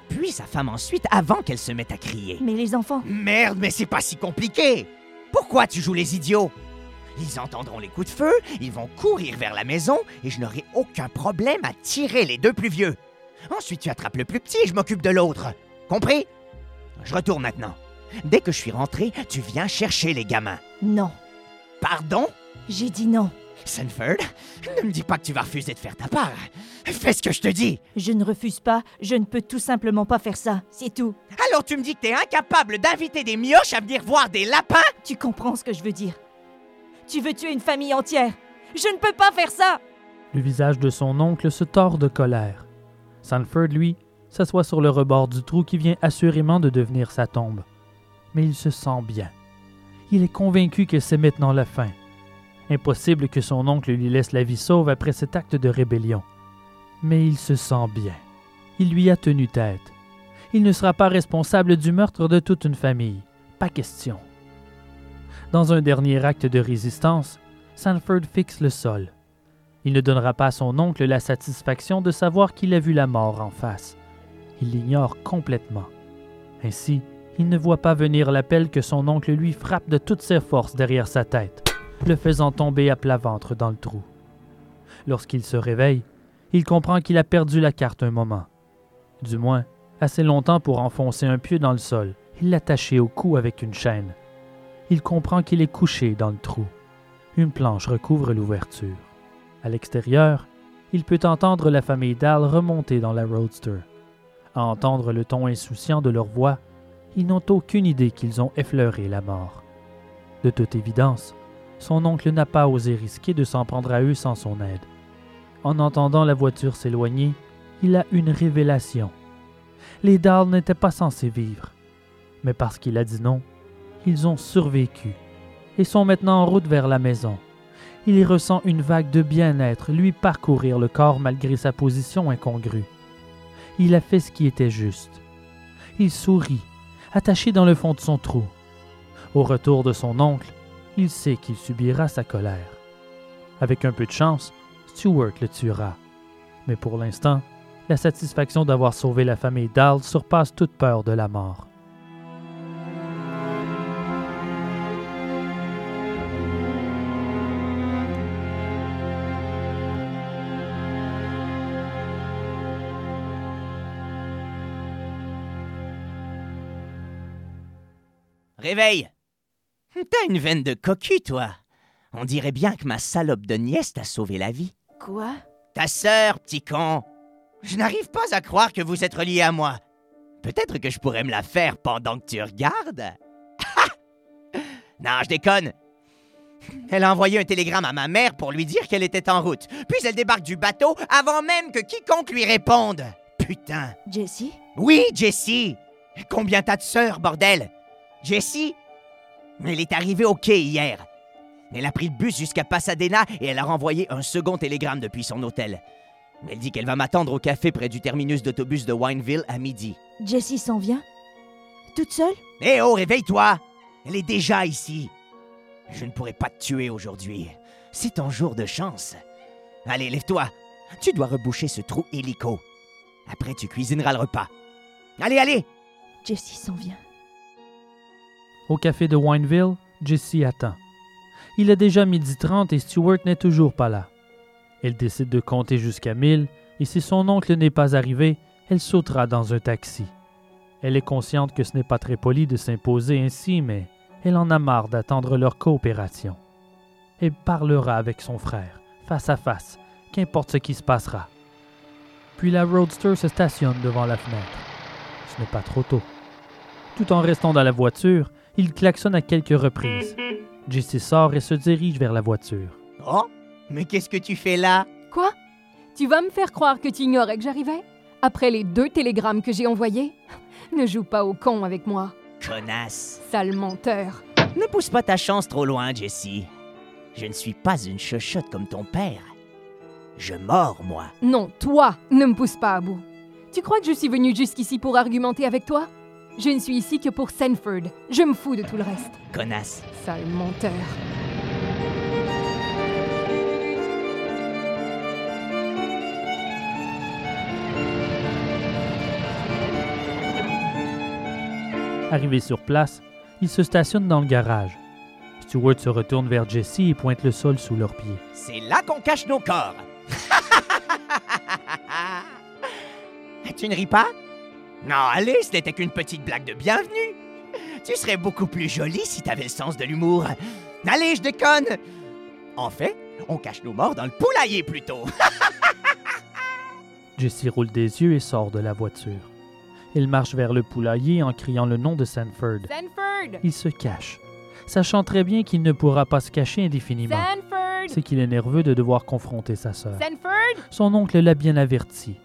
Puis sa femme ensuite, avant qu'elle se mette à crier. Mais les enfants? Merde, mais c'est pas si compliqué. Pourquoi tu joues les idiots? Ils entendront les coups de feu, ils vont courir vers la maison et je n'aurai aucun problème à tirer les deux plus vieux. Ensuite, tu attrapes le plus petit et je m'occupe de l'autre. Compris? Je retourne maintenant. Dès que je suis rentré, tu viens chercher les gamins. Non. Pardon? J'ai dit non. Sanford, ne me dis pas que tu vas refuser de faire ta part. Fais ce que je te dis. Je ne refuse pas, je ne peux tout simplement pas faire ça, c'est tout. Alors tu me dis que t'es incapable d'inviter des mioches à venir voir des lapins? Tu comprends ce que je veux dire. Tu veux tuer une famille entière. Je ne peux pas faire ça. Le visage de son oncle se tord de colère. Sanford, lui, s'assoit sur le rebord du trou qui vient assurément de devenir sa tombe. Mais il se sent bien. Il est convaincu que c'est maintenant la fin. Impossible que son oncle lui laisse la vie sauve après cet acte de rébellion. Mais il se sent bien. Il lui a tenu tête. Il ne sera pas responsable du meurtre de toute une famille. Pas question. Dans un dernier acte de résistance, Sanford fixe le sol. Il ne donnera pas à son oncle la satisfaction de savoir qu'il a vu la mort en face. Il l'ignore complètement. Ainsi, il ne voit pas venir l'appel que son oncle lui frappe de toutes ses forces derrière sa tête, le faisant tomber à plat ventre dans le trou. Lorsqu'il se réveille, il comprend qu'il a perdu la carte un moment. Du moins, assez longtemps pour enfoncer un pied dans le sol et l'attacher au cou avec une chaîne. Il comprend qu'il est couché dans le trou. Une planche recouvre l'ouverture. À l'extérieur, il peut entendre la famille Dahl remonter dans la roadster. À entendre le ton insouciant de leur voix, ils n'ont aucune idée qu'ils ont effleuré la mort. De toute évidence, son oncle n'a pas osé risquer de s'en prendre à eux sans son aide. En entendant la voiture s'éloigner, il a une révélation. Les Dahl n'étaient pas censés vivre. Mais parce qu'il a dit non, ils ont survécu et sont maintenant en route vers la maison. Il y ressent une vague de bien-être lui parcourir le corps malgré sa position incongrue. Il a fait ce qui était juste. Il sourit, attaché dans le fond de son trou. Au retour de son oncle, il sait qu'il subira sa colère. Avec un peu de chance, Stewart le tuera. Mais pour l'instant, la satisfaction d'avoir sauvé la famille Dahl surpasse toute peur de la mort. Réveille. T'as une veine de cocu, toi. On dirait bien que ma salope de nièce t'a sauvé la vie. Quoi? Ta sœur, petit con. Je n'arrive pas à croire que vous êtes relié à moi. Peut-être que je pourrais me la faire pendant que tu regardes. *laughs* non, je déconne. Elle a envoyé un télégramme à ma mère pour lui dire qu'elle était en route. Puis elle débarque du bateau avant même que quiconque lui réponde. Putain. Jessie? Oui, Jessie. Combien t'as de sœurs, bordel? Jessie? Elle est arrivée au quai hier. Elle a pris le bus jusqu'à Pasadena et elle a renvoyé un second télégramme depuis son hôtel. Elle dit qu'elle va m'attendre au café près du terminus d'autobus de Wineville à midi. Jessie s'en vient? Toute seule? Hé oh, réveille-toi Elle est déjà ici. Je ne pourrai pas te tuer aujourd'hui. C'est ton jour de chance. Allez, lève-toi. Tu dois reboucher ce trou hélico. Après, tu cuisineras le repas. Allez, allez Jessie s'en vient. Au café de Wineville, Jessie attend. Il est déjà midi 30 et Stuart n'est toujours pas là. Elle décide de compter jusqu'à 1000 et si son oncle n'est pas arrivé, elle sautera dans un taxi. Elle est consciente que ce n'est pas très poli de s'imposer ainsi, mais elle en a marre d'attendre leur coopération. Elle parlera avec son frère, face à face, qu'importe ce qui se passera. Puis la Roadster se stationne devant la fenêtre. Ce n'est pas trop tôt. Tout en restant dans la voiture, il klaxonne à quelques reprises. Jessie sort et se dirige vers la voiture. Oh Mais qu'est-ce que tu fais là? Quoi? Tu vas me faire croire que tu ignorais que j'arrivais? Après les deux télégrammes que j'ai envoyés? Ne joue pas au con avec moi. Connasse Sale menteur. Ne pousse pas ta chance trop loin, Jessie. Je ne suis pas une chochotte comme ton père. Je mords, moi. Non, toi, ne me pousse pas à bout. Tu crois que je suis venu jusqu'ici pour argumenter avec toi? Je ne suis ici que pour Sanford. Je me fous de tout le reste. Connasse. Sale menteur. Arrivé sur place, ils se stationnent dans le garage. Stewart se retourne vers Jessie et pointe le sol sous leurs pieds. C'est là qu'on cache nos corps. *laughs* tu ne ris pas Non, allez, ce n'était qu'une petite blague de bienvenue. Tu serais beaucoup plus jolie si t'avais le sens de l'humour. Allez, je déconne. En fait, on cache nos morts dans le poulailler plutôt. *laughs* Jessie roule des yeux et sort de la voiture. Elle marche vers le poulailler en criant le nom de Sanford. Sanford Il se cache, sachant très bien qu'il ne pourra pas se cacher indéfiniment. Sanford C'est qu'il est nerveux de devoir confronter sa sœur. Sanford Son oncle l'a bien averti.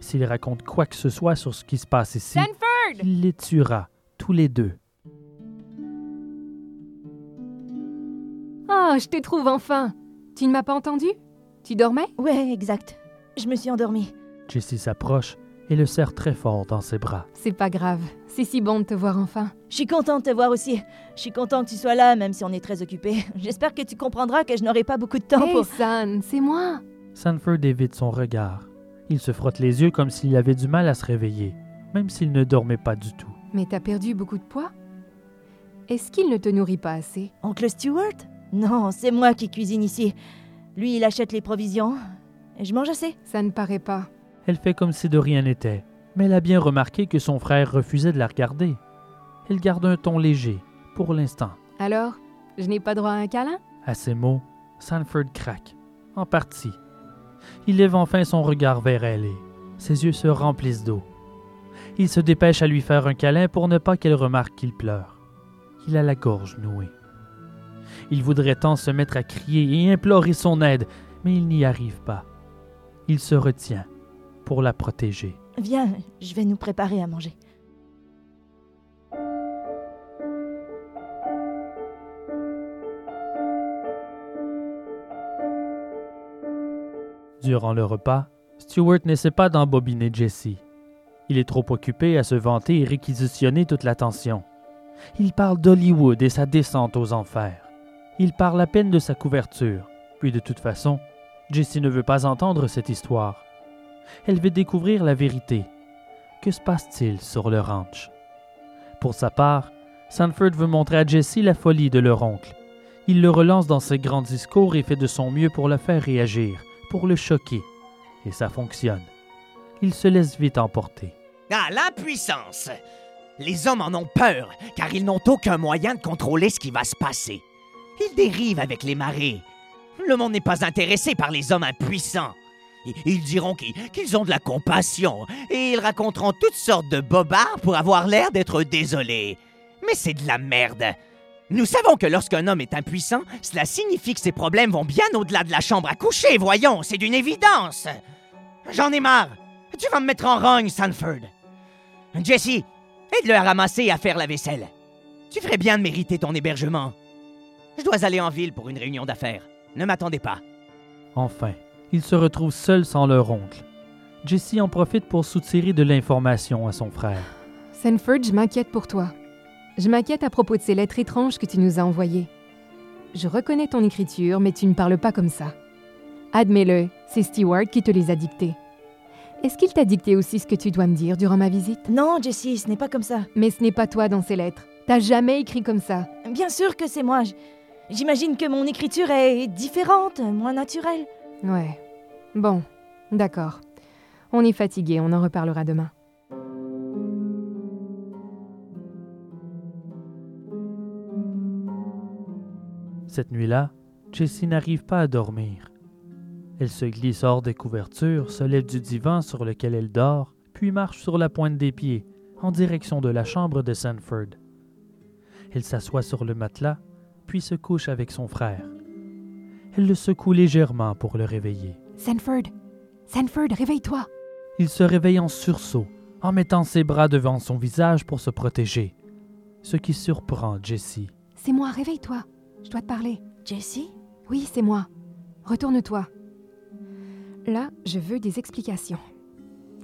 S'il raconte quoi que ce soit sur ce qui se passe ici, Sanford il les tuera, tous les deux. Oh, je te trouve enfin. Tu ne m'as pas entendu? Tu dormais? Ouais, exact. Je me suis endormie. Jessie s'approche et le serre très fort dans ses bras. C'est pas grave. C'est si bon de te voir enfin. Je suis contente de te voir aussi. Je suis contente que tu sois là, même si on est très occupés. *laughs* J'espère que tu comprendras que je n'aurai pas beaucoup de temps Hey, pour... San, c'est moi. Sanford évite son regard. Il se frotte les yeux comme s'il avait du mal à se réveiller, même s'il ne dormait pas du tout. Mais t'as perdu beaucoup de poids? Est-ce qu'il ne te nourrit pas assez? Oncle Stewart? Non, c'est moi qui cuisine ici. Lui, il achète les provisions. Et je mange assez. Ça ne paraît pas. Elle fait comme si de rien n'était, mais elle a bien remarqué que son frère refusait de la regarder. Elle garde un ton léger, pour l'instant. Alors, je n'ai pas droit à un câlin? À ces mots, Sanford craque, en partie. Il lève enfin son regard vers elle et ses yeux se remplissent d'eau. Il se dépêche à lui faire un câlin pour ne pas qu'elle remarque qu'il pleure. Il a la gorge nouée. Il voudrait tant se mettre à crier et implorer son aide, mais il n'y arrive pas. Il se retient pour la protéger. Viens, je vais nous préparer à manger. Durant le repas, Stewart n'essaie pas d'embobiner Jessie. Il est trop occupé à se vanter et réquisitionner toute l'attention. Il parle d'Hollywood et sa descente aux enfers. Il parle à peine de sa couverture. Puis de toute façon, Jessie ne veut pas entendre cette histoire. Elle veut découvrir la vérité. Que se passe-t-il sur le ranch? Pour sa part, Sanford veut montrer à Jessie la folie de leur oncle. Il le relance dans ses grands discours et fait de son mieux pour la faire réagir, pour le choquer. Et ça fonctionne. Il se laisse vite emporter. Ah, l'impuissance Les hommes en ont peur, car ils n'ont aucun moyen de contrôler ce qui va se passer. Ils dérivent avec les marées. Le monde n'est pas intéressé par les hommes impuissants. Ils diront qu'ils ont de la compassion, et ils raconteront toutes sortes de bobards pour avoir l'air d'être désolés. Mais c'est de la merde. Nous savons que lorsqu'un homme est impuissant, cela signifie que ses problèmes vont bien au-delà de la chambre à coucher, voyons, c'est d'une évidence. J'en ai marre. Tu vas me mettre en rogne, Sanford. Jesse, aide-le à ramasser et à faire la vaisselle. Tu ferais bien de mériter ton hébergement. Je dois aller en ville pour une réunion d'affaires. Ne m'attendez pas. Enfin, ils se retrouvent seuls sans leur oncle. Jesse en profite pour soutirer de l'information à son frère. Sanford, je m'inquiète pour toi. Je m'inquiète à propos de ces lettres étranges que tu nous as envoyées. Je reconnais ton écriture, mais tu ne parles pas comme ça. Admets-le, c'est Stewart qui te les a dictées. Est-ce qu'il t'a dicté aussi ce que tu dois me dire durant ma visite? Non, Jessie, ce n'est pas comme ça. Mais ce n'est pas toi dans ces lettres. T'as jamais écrit comme ça. Bien sûr que c'est moi. J'imagine que mon écriture est différente, moins naturelle. Ouais. Bon, d'accord. On est fatigué, on en reparlera demain. Cette nuit-là, Jessie n'arrive pas à dormir. Elle se glisse hors des couvertures, se lève du divan sur lequel elle dort, puis marche sur la pointe des pieds, en direction de la chambre de Sanford. Elle s'assoit sur le matelas, puis se couche avec son frère. Elle le secoue légèrement pour le réveiller. Sanford Sanford, réveille-toi Il se réveille en sursaut, en mettant ses bras devant son visage pour se protéger, ce qui surprend Jessie. C'est moi, réveille-toi. Je dois te parler. Jessie? Oui, c'est moi. Retourne-toi. Là, je veux des explications.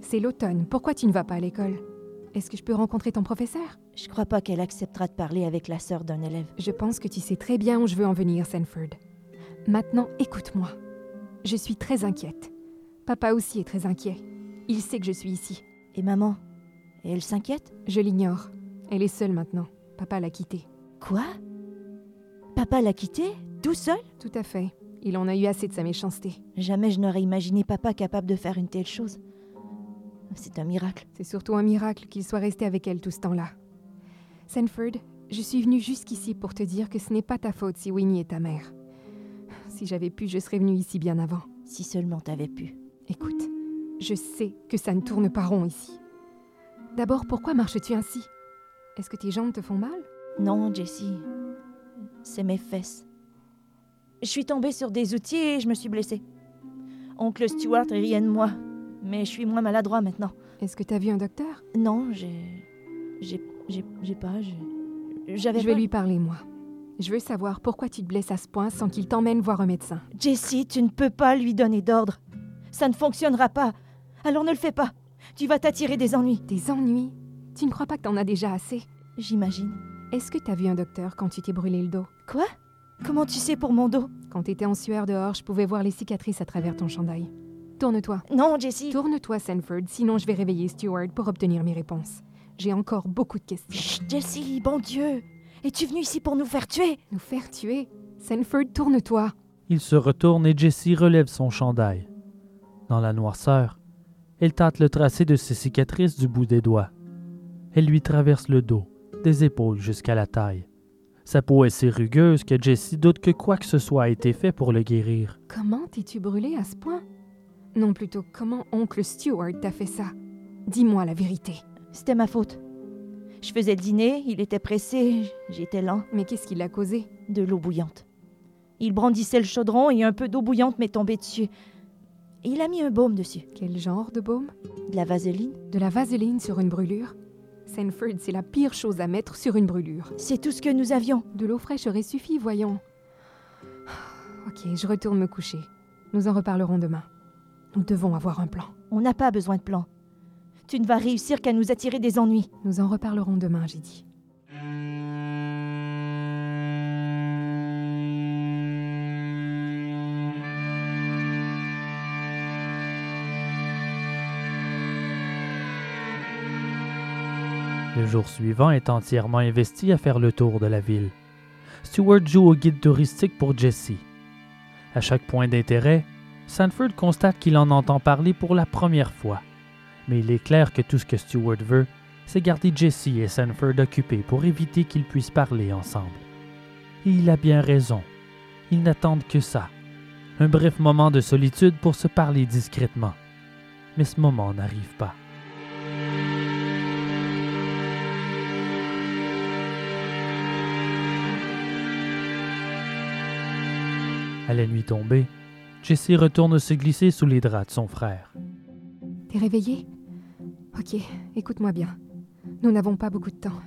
C'est l'automne. Pourquoi tu ne vas pas à l'école? Est-ce que je peux rencontrer ton professeur? Je crois pas qu'elle acceptera de parler avec la sœur d'un élève. Je pense que tu sais très bien où je veux en venir, Sanford. Maintenant, écoute-moi. Je suis très inquiète. Papa aussi est très inquiet. Il sait que je suis ici. Et maman? Elle s'inquiète? Je l'ignore. Elle est seule maintenant. Papa l'a quittée. Quoi? Papa l'a quitté Tout seul? Tout à fait. Il en a eu assez de sa méchanceté. Jamais je n'aurais imaginé papa capable de faire une telle chose. C'est un miracle. C'est surtout un miracle qu'il soit resté avec elle tout ce temps-là. Sanford, je suis venue jusqu'ici pour te dire que ce n'est pas ta faute si Winnie est ta mère. Si j'avais pu, je serais venue ici bien avant. Si seulement t'avais pu. Écoute, je sais que ça ne tourne pas rond ici. D'abord, pourquoi marches-tu ainsi? Est-ce que tes jambes te font mal? Non, Jessie. C'est mes fesses. Je suis tombée sur des outils et je me suis blessée. Oncle Stewart riait de moi, mais je suis moins maladroit maintenant. Est-ce que t'as vu un docteur? Non, j'ai. J'ai. J'ai pas. J'avais. Je vais pas- lui parler, moi. Je veux savoir pourquoi tu te blesses à ce point sans qu'il t'emmène voir un médecin. Jessie, tu ne peux pas lui donner d'ordre. Ça ne fonctionnera pas. Alors ne le fais pas. Tu vas t'attirer des ennuis. Des ennuis? Tu ne crois pas que t'en as déjà assez? J'imagine. Est-ce que t'as vu un docteur quand tu t'es brûlé le dos? Quoi? Comment tu sais pour mon dos? Quand t'étais en sueur dehors, je pouvais voir les cicatrices à travers ton chandail. Tourne-toi. Non, Jessie. Tourne-toi, Sanford, sinon je vais réveiller Stewart pour obtenir mes réponses. J'ai encore beaucoup de questions. Chut, Jessie, bon Dieu. Es-tu venu ici pour nous faire tuer? Nous faire tuer? Sanford, tourne-toi. Il se retourne et Jessie relève son chandail. Dans la noirceur, elle tâte le tracé de ses cicatrices du bout des doigts. Elle lui traverse le dos, des épaules jusqu'à la taille. Sa peau est si rugueuse que Jessie doute que quoi que ce soit a été fait pour le guérir. Comment t'es-tu brûlé à ce point? Non, plutôt, comment oncle Stewart t'a fait ça? Dis-moi la vérité. C'était ma faute. Je faisais le dîner, il était pressé, j'étais lent. Mais qu'est-ce qui l'a causé? De l'eau bouillante. Il brandissait le chaudron et un peu d'eau bouillante m'est tombée dessus. Il a mis un baume dessus. Quel genre de baume? De la vaseline. De la vaseline sur une brûlure? Sanford, c'est la pire chose à mettre sur une brûlure. C'est tout ce que nous avions. De l'eau fraîche aurait suffi, voyons. Ok, je retourne me coucher. Nous en reparlerons demain. Nous devons avoir un plan. On n'a pas besoin de plan. Tu ne vas réussir qu'à nous attirer des ennuis. Nous en reparlerons demain, j'ai dit. Le jour suivant est entièrement investi à faire le tour de la ville. Stewart joue au guide touristique pour Jessie. À chaque point d'intérêt, Sanford constate qu'il en entend parler pour la première fois. Mais il est clair que tout ce que Stewart veut, c'est garder Jesse et Sanford occupés pour éviter qu'ils puissent parler ensemble. Et il a bien raison. Ils n'attendent que ça. Un bref moment de solitude pour se parler discrètement. Mais ce moment n'arrive pas. À la nuit tombée, Jesse retourne se glisser sous les draps de son frère. T'es réveillé? Ok, écoute-moi bien. Nous n'avons pas beaucoup de temps.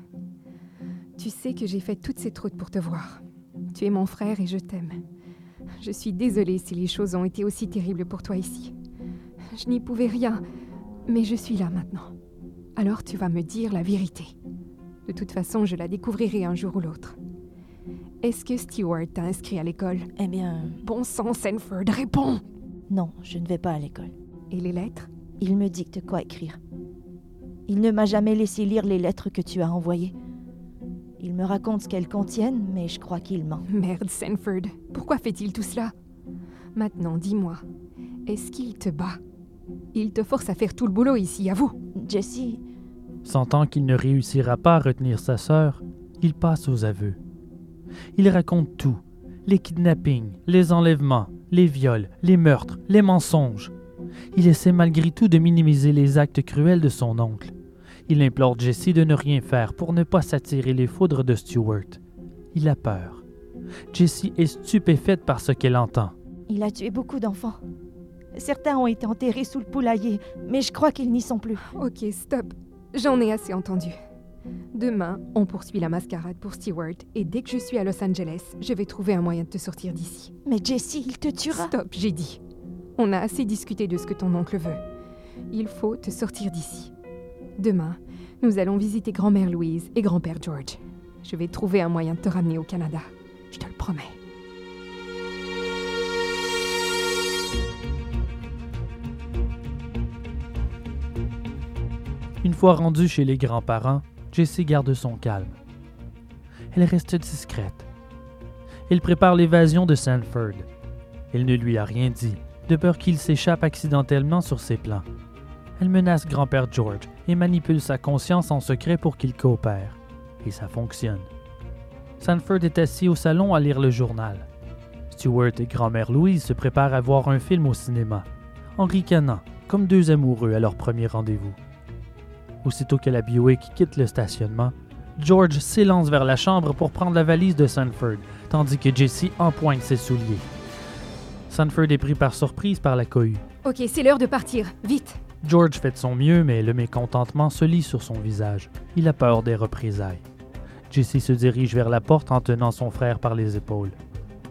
Tu sais que j'ai fait toutes ces routes pour te voir. Tu es mon frère et je t'aime. Je suis désolée si les choses ont été aussi terribles pour toi ici. Je n'y pouvais rien, mais je suis là maintenant. Alors tu vas me dire la vérité. De toute façon, je la découvrirai un jour ou l'autre. Est-ce que Stewart t'a inscrit à l'école? Eh bien, Bon sang, Sanford, réponds non, je ne vais pas à l'école. Et les lettres? Il me dicte quoi écrire. Il ne m'a jamais laissé lire les lettres que tu as envoyées. Il me raconte ce qu'elles contiennent, mais je crois qu'il ment. Merde, Sanford, pourquoi fait-il tout cela? Maintenant, dis-moi, est-ce qu'il te bat? Il te force à faire tout le boulot ici, à vous Jesse, Sentant qu'il ne réussira pas à retenir sa sœur, il passe aux aveux. Il raconte tout les kidnappings, les enlèvements, les viols, les meurtres, les mensonges. Il essaie malgré tout de minimiser les actes cruels de son oncle. Il implore Jessie de ne rien faire pour ne pas s'attirer les foudres de Stuart. Il a peur. Jessie est stupéfaite par ce qu'elle entend. il a tué beaucoup d'enfants. Certains ont été enterrés sous le poulailler, mais je crois qu'ils n'y sont plus. Ok, stop. J'en ai assez entendu. Demain, on poursuit la mascarade pour Stewart, et dès que je suis à Los Angeles, je vais trouver un moyen de te sortir d'ici. Mais Jesse, il te tuera. Stop, j'ai dit. On a assez discuté de ce que ton oncle veut. Il faut te sortir d'ici. Demain, nous allons visiter grand-mère Louise et grand-père George. Je vais trouver un moyen de te ramener au Canada. Je te le promets. Une fois rendue chez les grands-parents, Jessie garde son calme. Elle reste discrète. Elle prépare l'évasion de Sanford. Elle ne lui a rien dit, de peur qu'il s'échappe accidentellement sur ses plans. Elle menace grand-père George et manipule sa conscience en secret pour qu'il coopère. Et ça fonctionne. Sanford est assis au salon à lire le journal. Stuart et grand-mère Louise se préparent à voir un film au cinéma, en ricanant, comme deux amoureux à leur premier rendez-vous. Aussitôt que la Buick quitte le stationnement, George s'élance vers la chambre pour prendre la valise de Sanford, tandis que Jesse empoigne ses souliers. Sanford est pris par surprise par la cohue. Ok, c'est l'heure de partir. Vite George fait de son mieux, mais le mécontentement se lit sur son visage. Il a peur des représailles. Jesse se dirige vers la porte en tenant son frère par les épaules.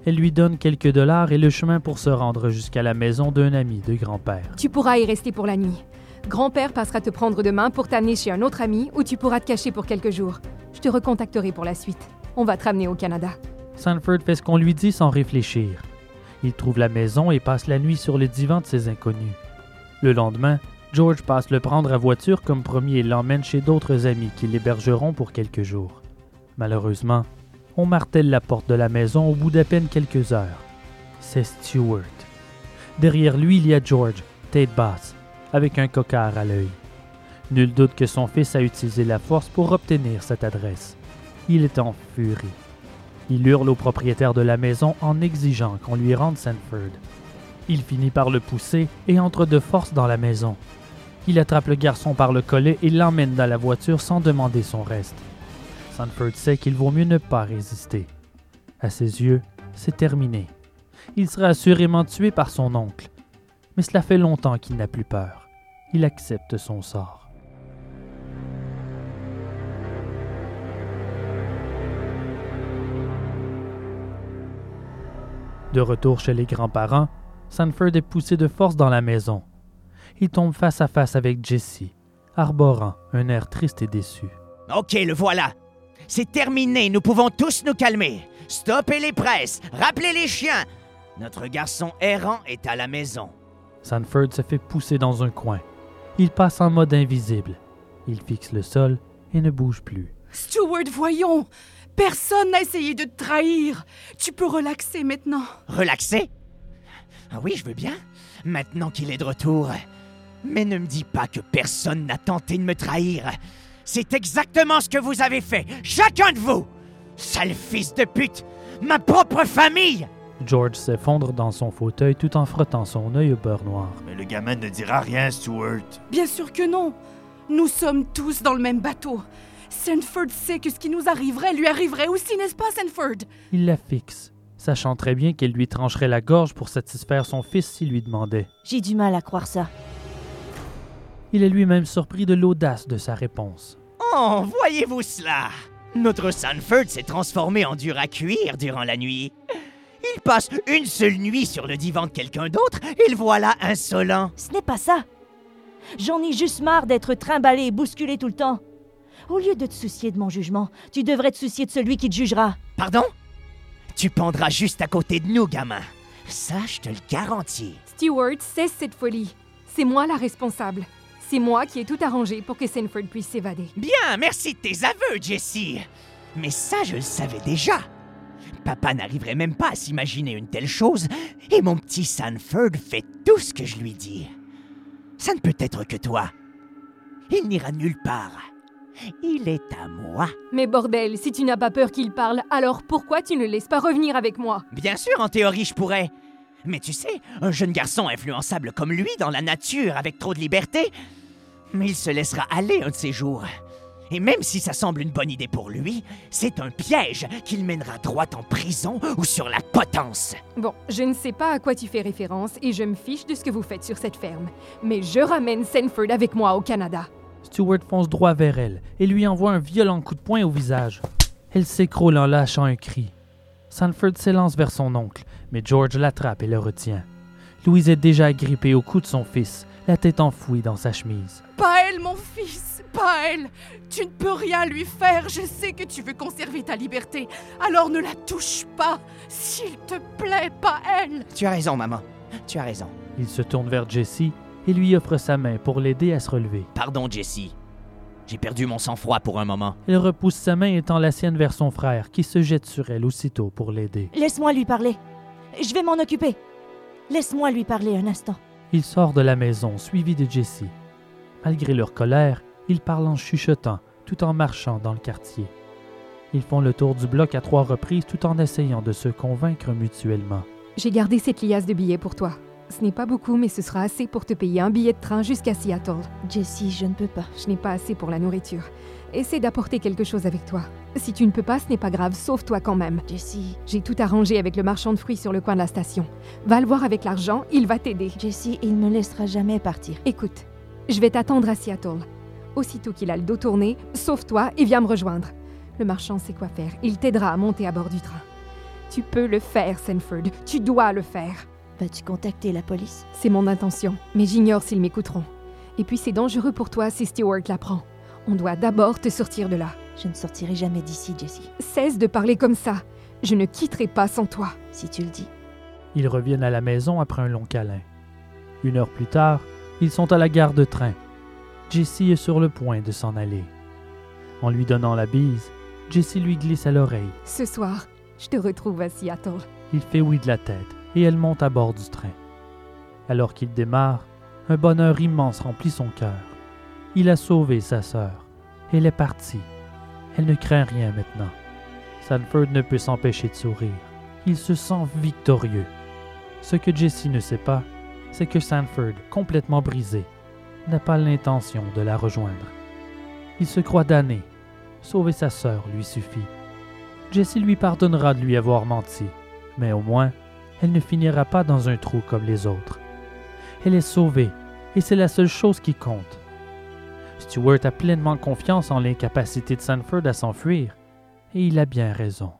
Elle lui donne quelques dollars et le chemin pour se rendre jusqu'à la maison d'un ami de grand-père. Tu pourras y rester pour la nuit. Grand-père passera te prendre demain pour t'amener chez un autre ami où tu pourras te cacher pour quelques jours. Je te recontacterai pour la suite. On va te ramener au Canada. Sanford fait ce qu'on lui dit sans réfléchir. Il trouve la maison et passe la nuit sur le divan de ses inconnus. Le lendemain, George passe le prendre à voiture comme promis et l'emmène chez d'autres amis qui l'hébergeront pour quelques jours. Malheureusement, on martèle la porte de la maison au bout d'à peine quelques heures. C'est Stewart. Derrière lui, il y a George, tête basse, avec un cocard à l'œil. Nul doute que son fils a utilisé la force pour obtenir cette adresse. Il est en furie. Il hurle au propriétaire de la maison en exigeant qu'on lui rende Sanford. Il finit par le pousser et entre de force dans la maison. Il attrape le garçon par le collet et l'emmène dans la voiture sans demander son reste. Sanford sait qu'il vaut mieux ne pas résister. À ses yeux, c'est terminé. Il sera assurément tué par son oncle. Mais cela fait longtemps qu'il n'a plus peur. Il accepte son sort. De retour chez les grands-parents, Sanford est poussé de force dans la maison. Il tombe face à face avec Jessie, arborant un air triste et déçu. Ok, le voilà. C'est terminé, nous pouvons tous nous calmer. Stoppez les presses, rappelez les chiens. Notre garçon errant est à la maison. Sanford se fait pousser dans un coin. Il passe en mode invisible. Il fixe le sol et ne bouge plus. Stuart, voyons. Personne n'a essayé de te trahir. Tu peux relaxer maintenant. Relaxé Ah oui, je veux bien. Maintenant qu'il est de retour. Mais ne me dis pas que personne n'a tenté de me trahir. C'est exactement ce que vous avez fait, chacun de vous Sale fils de pute Ma propre famille George s'effondre dans son fauteuil tout en frottant son œil au beurre noir. Mais le gamin ne dira rien, Stuart. Bien sûr que non. Nous sommes tous dans le même bateau. Sanford sait que ce qui nous arriverait lui arriverait aussi, n'est-ce pas, Sanford? Il la fixe, sachant très bien qu'elle lui trancherait la gorge pour satisfaire son fils s'il lui demandait. J'ai du mal à croire ça. Il est lui-même surpris de l'audace de sa réponse. Oh, voyez-vous cela? Notre Sanford s'est transformé en dur à cuire durant la nuit. Il passe une seule nuit sur le divan de quelqu'un d'autre et le voilà insolent. Ce n'est pas ça. J'en ai juste marre d'être trimballé et bousculé tout le temps. Au lieu de te soucier de mon jugement, tu devrais te soucier de celui qui te jugera. Pardon? Tu pendras juste à côté de nous, gamin. Ça, je te le garantis. Stewart, cesse cette folie. C'est moi la responsable. C'est moi qui ai tout arrangé pour que Sanford puisse s'évader. Bien, merci de tes aveux, Jessie. Mais ça, je le savais déjà. Papa n'arriverait même pas à s'imaginer une telle chose, et mon petit Sanford fait tout ce que je lui dis. Ça ne peut être que toi. Il n'ira nulle part. Il est à moi. Mais bordel, si tu n'as pas peur qu'il parle, alors pourquoi tu ne le laisses pas revenir avec moi? Bien sûr, en théorie, je pourrais. Mais tu sais, un jeune garçon influençable comme lui dans la nature avec trop de liberté, mais il se laissera aller un de ces jours. Et même si ça semble une bonne idée pour lui, c'est un piège qu'il mènera droit en prison ou sur la potence. Bon, je ne sais pas à quoi tu fais référence et je me fiche de ce que vous faites sur cette ferme. Mais je ramène Sanford avec moi au Canada. Stewart fonce droit vers elle et lui envoie un violent coup de poing au visage. Elle s'écroule en lâchant un cri. Sanford s'élance vers son oncle, mais George l'attrape et le retient. Louise est déjà agrippée au cou de son fils, la tête enfouie dans sa chemise. Pas elle, mon fils, pas elle. Tu ne peux rien lui faire. Je sais que tu veux conserver ta liberté. Alors ne la touche pas. S'il te plaît, pas elle. Tu as raison, maman. Tu as raison. Il se tourne vers Jessie et lui offre sa main pour l'aider à se relever. Pardon, Jessie. J'ai perdu mon sang-froid pour un moment. Elle repousse sa main et tend la sienne vers son frère, qui se jette sur elle aussitôt pour l'aider. Laisse-moi lui parler. Je vais m'en occuper. Laisse-moi lui parler un instant. Il sort de la maison, suivi de Jessie. Malgré leur colère, ils parlent en chuchotant, tout en marchant dans le quartier. Ils font le tour du bloc à trois reprises tout en essayant de se convaincre mutuellement. J'ai gardé cette liasse de billets pour toi. Ce n'est pas beaucoup, mais ce sera assez pour te payer un billet de train jusqu'à Seattle. Jessie, je ne peux pas. Je n'ai pas assez pour la nourriture. Essaie d'apporter quelque chose avec toi. Si tu ne peux pas, ce n'est pas grave, sauve-toi quand même. Jessie. J'ai tout arrangé avec le marchand de fruits sur le coin de la station. Va le voir avec l'argent, il va t'aider. Jessie, il ne me laissera jamais partir. Écoute, je vais t'attendre à Seattle. Aussitôt qu'il a le dos tourné, sauve-toi et viens me rejoindre. Le marchand sait quoi faire. Il t'aidera à monter à bord du train. Tu peux le faire, Sanford. Tu dois le faire. Vas-tu contacter la police? C'est mon intention, mais j'ignore s'ils m'écouteront. Et puis c'est dangereux pour toi si Stewart l'apprend. On doit d'abord te sortir de là. Je ne sortirai jamais d'ici, Jessie. Cesse de parler comme ça. Je ne quitterai pas sans toi. Si tu le dis. Ils reviennent à la maison après un long câlin. Une heure plus tard, ils sont à la gare de train. Jessie est sur le point de s'en aller. En lui donnant la bise, Jessie lui glisse à l'oreille. Ce soir, je te retrouve à Seattle. Il fait oui de la tête et elle monte à bord du train. Alors qu'il démarre, un bonheur immense remplit son cœur. Il a sauvé sa sœur. Elle est partie. Elle ne craint rien maintenant. Sanford ne peut s'empêcher de sourire. Il se sent victorieux. Ce que Jessie ne sait pas, c'est que Sanford, complètement brisé, n'a pas l'intention de la rejoindre. Il se croit damné. Sauver sa sœur lui suffit. Jessie lui pardonnera de lui avoir menti, mais au moins, elle ne finira pas dans un trou comme les autres. Elle est sauvée, et c'est la seule chose qui compte. Stewart a pleinement confiance en l'incapacité de Sanford à s'enfuir, et il a bien raison.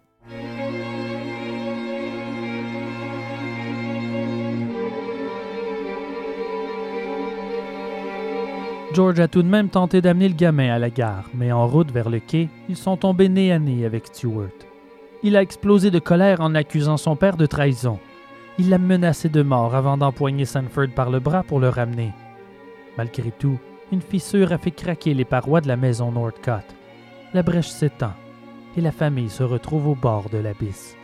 George a tout de même tenté d'amener le gamin à la gare, mais en route vers le quai, ils sont tombés nez à nez avec Stewart. Il a explosé de colère en accusant son père de trahison. Il l'a menacé de mort avant d'empoigner Sanford par le bras pour le ramener. Malgré tout, une fissure a fait craquer les parois de la maison Northcott. La brèche s'étend et la famille se retrouve au bord de l'abysse.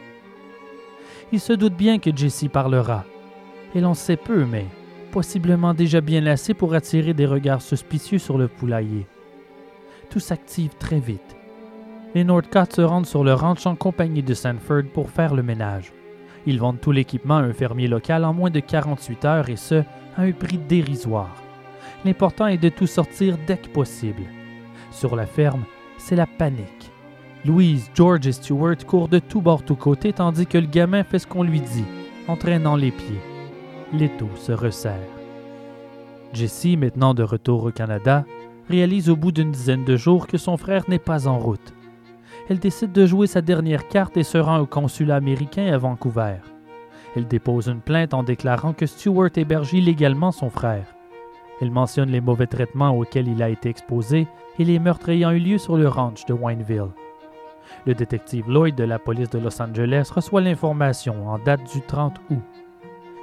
Il se doute bien que Jessie parlera. Elle en sait peu, mais possiblement déjà bien assez pour attirer des regards suspicieux sur le poulailler. tout s'active très vite. Les Northcott se rendent sur le ranch en compagnie de Sanford pour faire le ménage. Ils vendent tout l'équipement à un fermier local en moins de 48 heures et ce, à un prix dérisoire. L'important est de tout sortir dès que possible. Sur la ferme, c'est la panique. Louise, George et Stuart courent de tous bords tous côtés tandis que le gamin fait ce qu'on lui dit, entraînant les pieds. L'étau se resserre. Jessie, maintenant de retour au Canada, réalise au bout d'une dizaine de jours que son frère n'est pas en route. Elle décide de jouer sa dernière carte et se rend au consulat américain à Vancouver. Elle dépose une plainte en déclarant que Stewart héberge illégalement son frère. Elle mentionne les mauvais traitements auxquels il a été exposé et les meurtres ayant eu lieu sur le ranch de Wineville. Le détective Lloyd de la police de Los Angeles reçoit l'information en date du 30 août.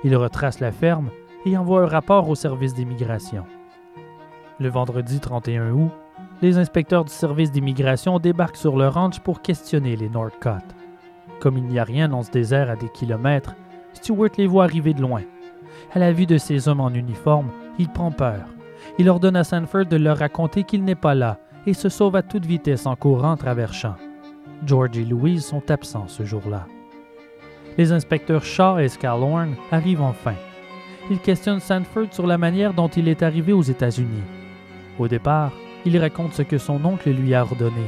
Il retrace la ferme et envoie un rapport au service d'immigration. Le vendredi 31 août, les inspecteurs du service d'immigration débarquent sur le ranch pour questionner les Northcott. Comme il n'y a rien dans ce désert à des kilomètres, Stewart les voit arriver de loin. À la vue de ces hommes en uniforme, il prend peur. Il ordonne à Sanford de leur raconter qu'il n'est pas là et se sauve à toute vitesse en courant travers champs. George et Louise sont absents ce jour-là. Les inspecteurs Shaw et Scalhorn arrivent enfin. Ils questionnent Sanford sur la manière dont il est arrivé aux États-Unis. Au départ, il raconte ce que son oncle lui a ordonné.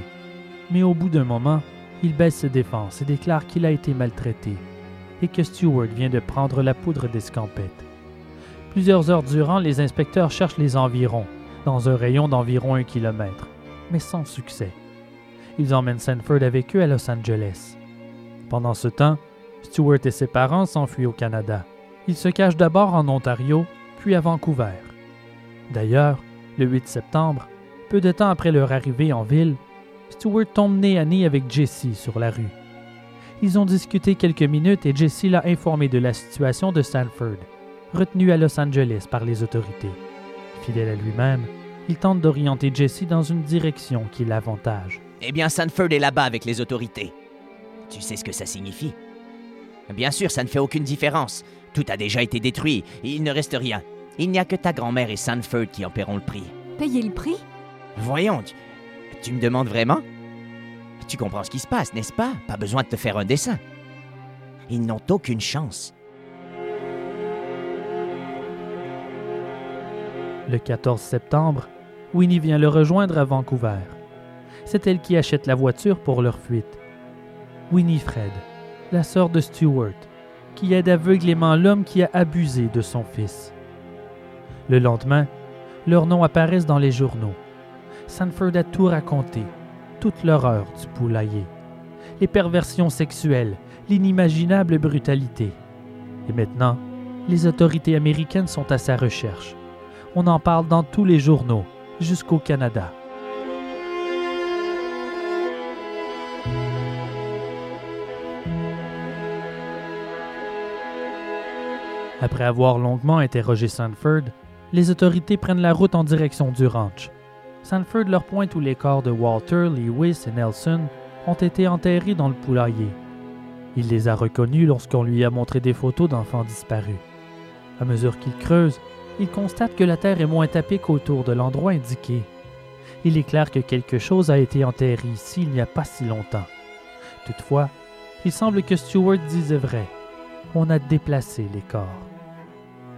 Mais au bout d'un moment, il baisse ses défenses et déclare qu'il a été maltraité et que Stewart vient de prendre la poudre d'escampette. Plusieurs heures durant, les inspecteurs cherchent les environs, dans un rayon d'environ un kilomètre, mais sans succès. Ils emmènent Sanford avec eux à Los Angeles. Pendant ce temps, Stewart et ses parents s'enfuient au Canada. Ils se cachent d'abord en Ontario, puis à Vancouver. D'ailleurs, le 8 septembre, peu de temps après leur arrivée en ville, Stewart tombe nez à nez avec Jessie sur la rue. Ils ont discuté quelques minutes et Jessie l'a informé de la situation de Sanford, retenu à Los Angeles par les autorités. Fidèle à lui-même, il tente d'orienter Jessie dans une direction qui l'avantage. Eh bien, Sanford est là-bas avec les autorités. Tu sais ce que ça signifie? Bien sûr, ça ne fait aucune différence. Tout a déjà été détruit, il ne reste rien. Il n'y a que ta grand-mère et Sanford qui en paieront le prix. Payer le prix? Voyons, tu, tu me demandes vraiment? Tu comprends ce qui se passe, n'est-ce pas? Pas besoin de te faire un dessin. Ils n'ont aucune chance. Le 14 septembre, Winnie vient le rejoindre à Vancouver. C'est elle qui achète la voiture pour leur fuite. Winnie Fred, la sœur de Stewart, qui aide aveuglément l'homme qui a abusé de son fils. Le lendemain, leurs noms apparaissent dans les journaux. Sanford a tout raconté, toute l'horreur du poulailler, les perversions sexuelles, l'inimaginable brutalité. Et maintenant, les autorités américaines sont à sa recherche. On en parle dans tous les journaux, jusqu'au Canada. Après avoir longuement interrogé Sanford, les autorités prennent la route en direction du ranch. Sanford leur pointe où les corps de Walter, Lewis et Nelson ont été enterrés dans le poulailler. Il les a reconnus lorsqu'on lui a montré des photos d'enfants disparus. À mesure qu'il creuse, il constate que la terre est moins tapée qu'autour de l'endroit indiqué. Il est clair que quelque chose a été enterré ici il n'y a pas si longtemps. Toutefois, il semble que Stewart disait vrai. On a déplacé les corps.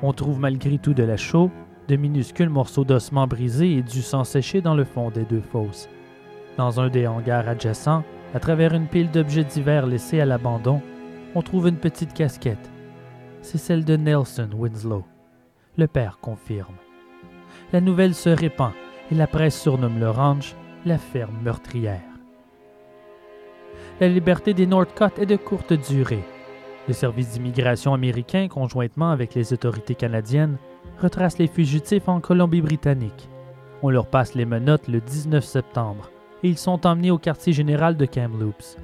On trouve malgré tout de la chaux, de minuscules morceaux d'ossements brisés et du sang séché dans le fond des deux fosses. Dans un des hangars adjacents, à travers une pile d'objets divers laissés à l'abandon, on trouve une petite casquette. C'est celle de Nelson Winslow. Le père confirme. La nouvelle se répand et la presse surnomme le ranch la ferme meurtrière. La liberté des Northcott est de courte durée. Le service d'immigration américain, conjointement avec les autorités canadiennes, retrace les fugitifs en Colombie-Britannique. On leur passe les menottes le 19 septembre et ils sont emmenés au quartier général de Kamloops.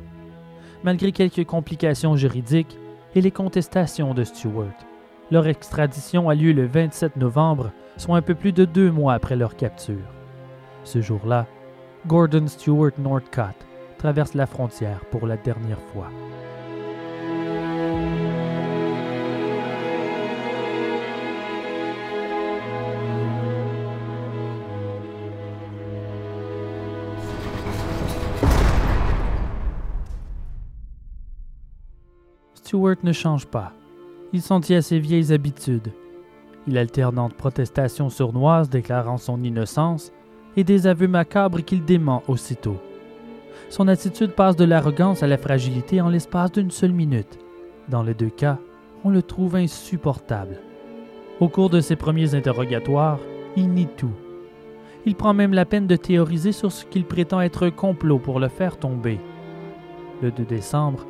Malgré quelques complications juridiques et les contestations de Stewart, leur extradition a lieu le 27 novembre, soit un peu plus de deux mois après leur capture. Ce jour-là, Gordon Stewart Northcott traverse la frontière pour la dernière fois. Stewart ne change pas. Il s'en à ses vieilles habitudes. Il alterne protestations sournoises déclarant son innocence et des aveux macabres qu'il dément aussitôt. Son attitude passe de l'arrogance à la fragilité en l'espace d'une seule minute. Dans les deux cas, on le trouve insupportable. Au cours de ses premiers interrogatoires, il nie tout. Il prend même la peine de théoriser sur ce qu'il prétend être un complot pour le faire tomber. Le 2 décembre,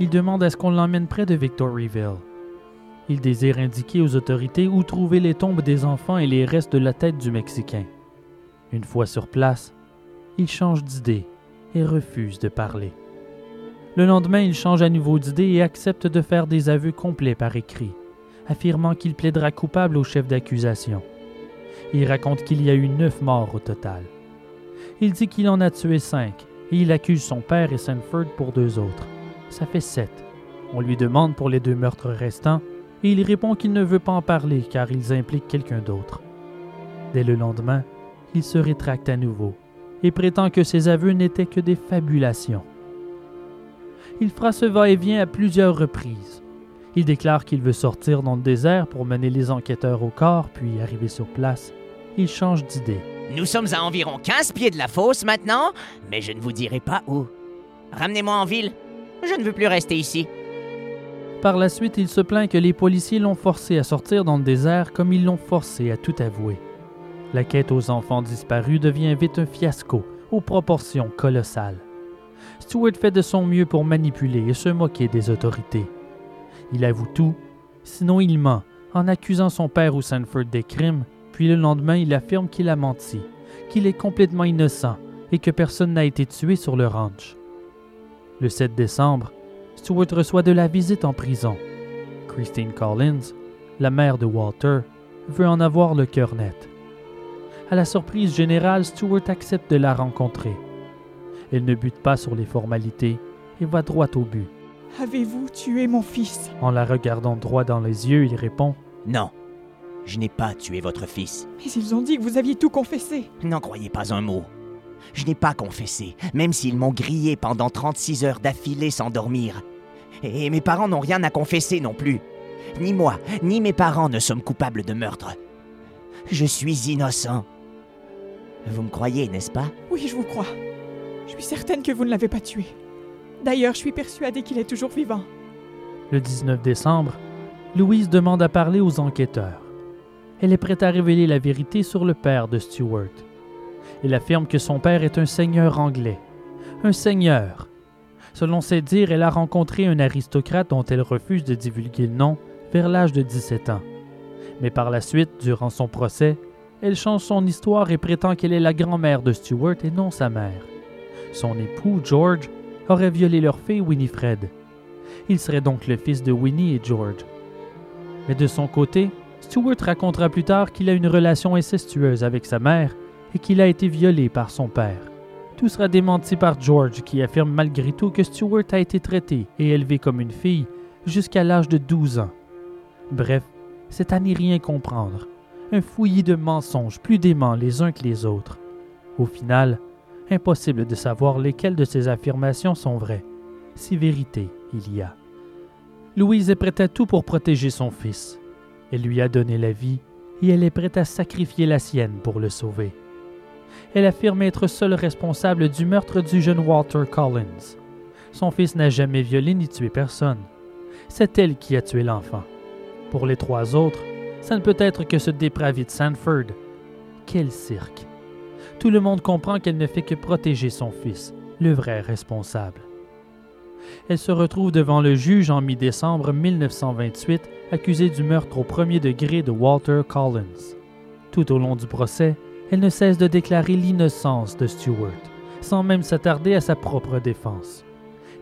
il demande à ce qu'on l'emmène près de Victoryville. Il désire indiquer aux autorités où trouver les tombes des enfants et les restes de la tête du Mexicain. Une fois sur place, il change d'idée et refuse de parler. Le lendemain, il change à nouveau d'idée et accepte de faire des aveux complets par écrit, affirmant qu'il plaidera coupable au chef d'accusation. Il raconte qu'il y a eu neuf morts au total. Il dit qu'il en a tué cinq et il accuse son père et Sanford pour deux autres. Ça fait sept. On lui demande pour les deux meurtres restants et il répond qu'il ne veut pas en parler car ils impliquent quelqu'un d'autre. Dès le lendemain, il se rétracte à nouveau et prétend que ses aveux n'étaient que des fabulations. Il fera ce va-et-vient à plusieurs reprises. Il déclare qu'il veut sortir dans le désert pour mener les enquêteurs au corps, puis arrivé sur place, il change d'idée. Nous sommes à environ 15 pieds de la fosse maintenant, mais je ne vous dirai pas où. Ramenez-moi en ville. Je ne veux plus rester ici. Par la suite, il se plaint que les policiers l'ont forcé à sortir dans le désert comme ils l'ont forcé à tout avouer. La quête aux enfants disparus devient vite un fiasco aux proportions colossales. Stewart fait de son mieux pour manipuler et se moquer des autorités. Il avoue tout, sinon il ment en accusant son père ou Sanford des crimes, puis le lendemain il affirme qu'il a menti, qu'il est complètement innocent et que personne n'a été tué sur le ranch. Le 7 décembre, Stewart reçoit de la visite en prison. Christine Collins, la mère de Walter, veut en avoir le cœur net. À la surprise générale, Stewart accepte de la rencontrer. Elle ne bute pas sur les formalités et va droit au but. Avez-vous tué mon fils? En la regardant droit dans les yeux, il répond Non, je n'ai pas tué votre fils. Mais ils ont dit que vous aviez tout confessé. N'en croyez pas un mot. Je n'ai pas confessé, même s'ils m'ont grillé pendant 36 heures d'affilée sans dormir. Et mes parents n'ont rien à confesser non plus. Ni moi, ni mes parents ne sommes coupables de meurtre. Je suis innocent. Vous me croyez, n'est-ce pas? Oui, je vous crois. Je suis certaine que vous ne l'avez pas tué. D'ailleurs, je suis persuadée qu'il est toujours vivant. Le 19 décembre, Louise demande à parler aux enquêteurs. Elle est prête à révéler la vérité sur le père de Stuart. Elle affirme que son père est un seigneur anglais. Un seigneur. Selon ses dires, elle a rencontré un aristocrate dont elle refuse de divulguer le nom vers l'âge de 17 ans. Mais par la suite, durant son procès, elle change son histoire et prétend qu'elle est la grand-mère de Stuart et non sa mère. Son époux, George, aurait violé leur fille Winifred. Il serait donc le fils de Winnie et George. Mais de son côté, Stuart racontera plus tard qu'il a une relation incestueuse avec sa mère et qu'il a été violé par son père. Tout sera démenti par George qui affirme malgré tout que Stuart a été traité et élevé comme une fille jusqu'à l'âge de 12 ans. Bref, c'est à n'y rien comprendre. Un fouillis de mensonges plus déments les uns que les autres. Au final, impossible de savoir lesquelles de ces affirmations sont vraies, si vérité il y a. Louise est prête à tout pour protéger son fils. Elle lui a donné la vie et elle est prête à sacrifier la sienne pour le sauver. Elle affirme être seule responsable du meurtre du jeune Walter Collins. Son fils n'a jamais violé ni tué personne. C'est elle qui a tué l'enfant. Pour les trois autres, ça ne peut être que ce dépravé de Sanford. Quel cirque! Tout le monde comprend qu'elle ne fait que protéger son fils, le vrai responsable. Elle se retrouve devant le juge en mi-décembre 1928, accusée du meurtre au premier degré de Walter Collins. Tout au long du procès, elle ne cesse de déclarer l'innocence de Stewart, sans même s'attarder à sa propre défense.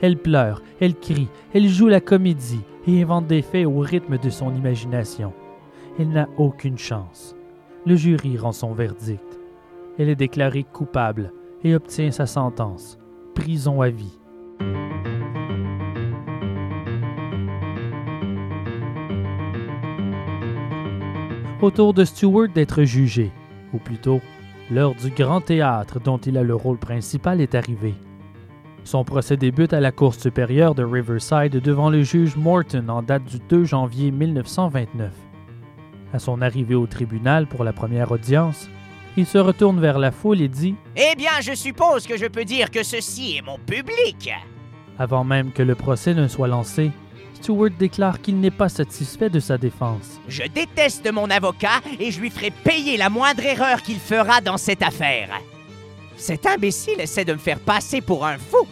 Elle pleure, elle crie, elle joue la comédie et invente des faits au rythme de son imagination. Elle n'a aucune chance. Le jury rend son verdict. Elle est déclarée coupable et obtient sa sentence, prison à vie. Autour de Stewart d'être jugé, ou plutôt, l'heure du grand théâtre dont il a le rôle principal est arrivée. Son procès débute à la Cour supérieure de Riverside devant le juge Morton en date du 2 janvier 1929. À son arrivée au tribunal pour la première audience, il se retourne vers la foule et dit Eh bien, je suppose que je peux dire que ceci est mon public. Avant même que le procès ne soit lancé, Stewart déclare qu'il n'est pas satisfait de sa défense. Je déteste mon avocat et je lui ferai payer la moindre erreur qu'il fera dans cette affaire. Cet imbécile essaie de me faire passer pour un fou.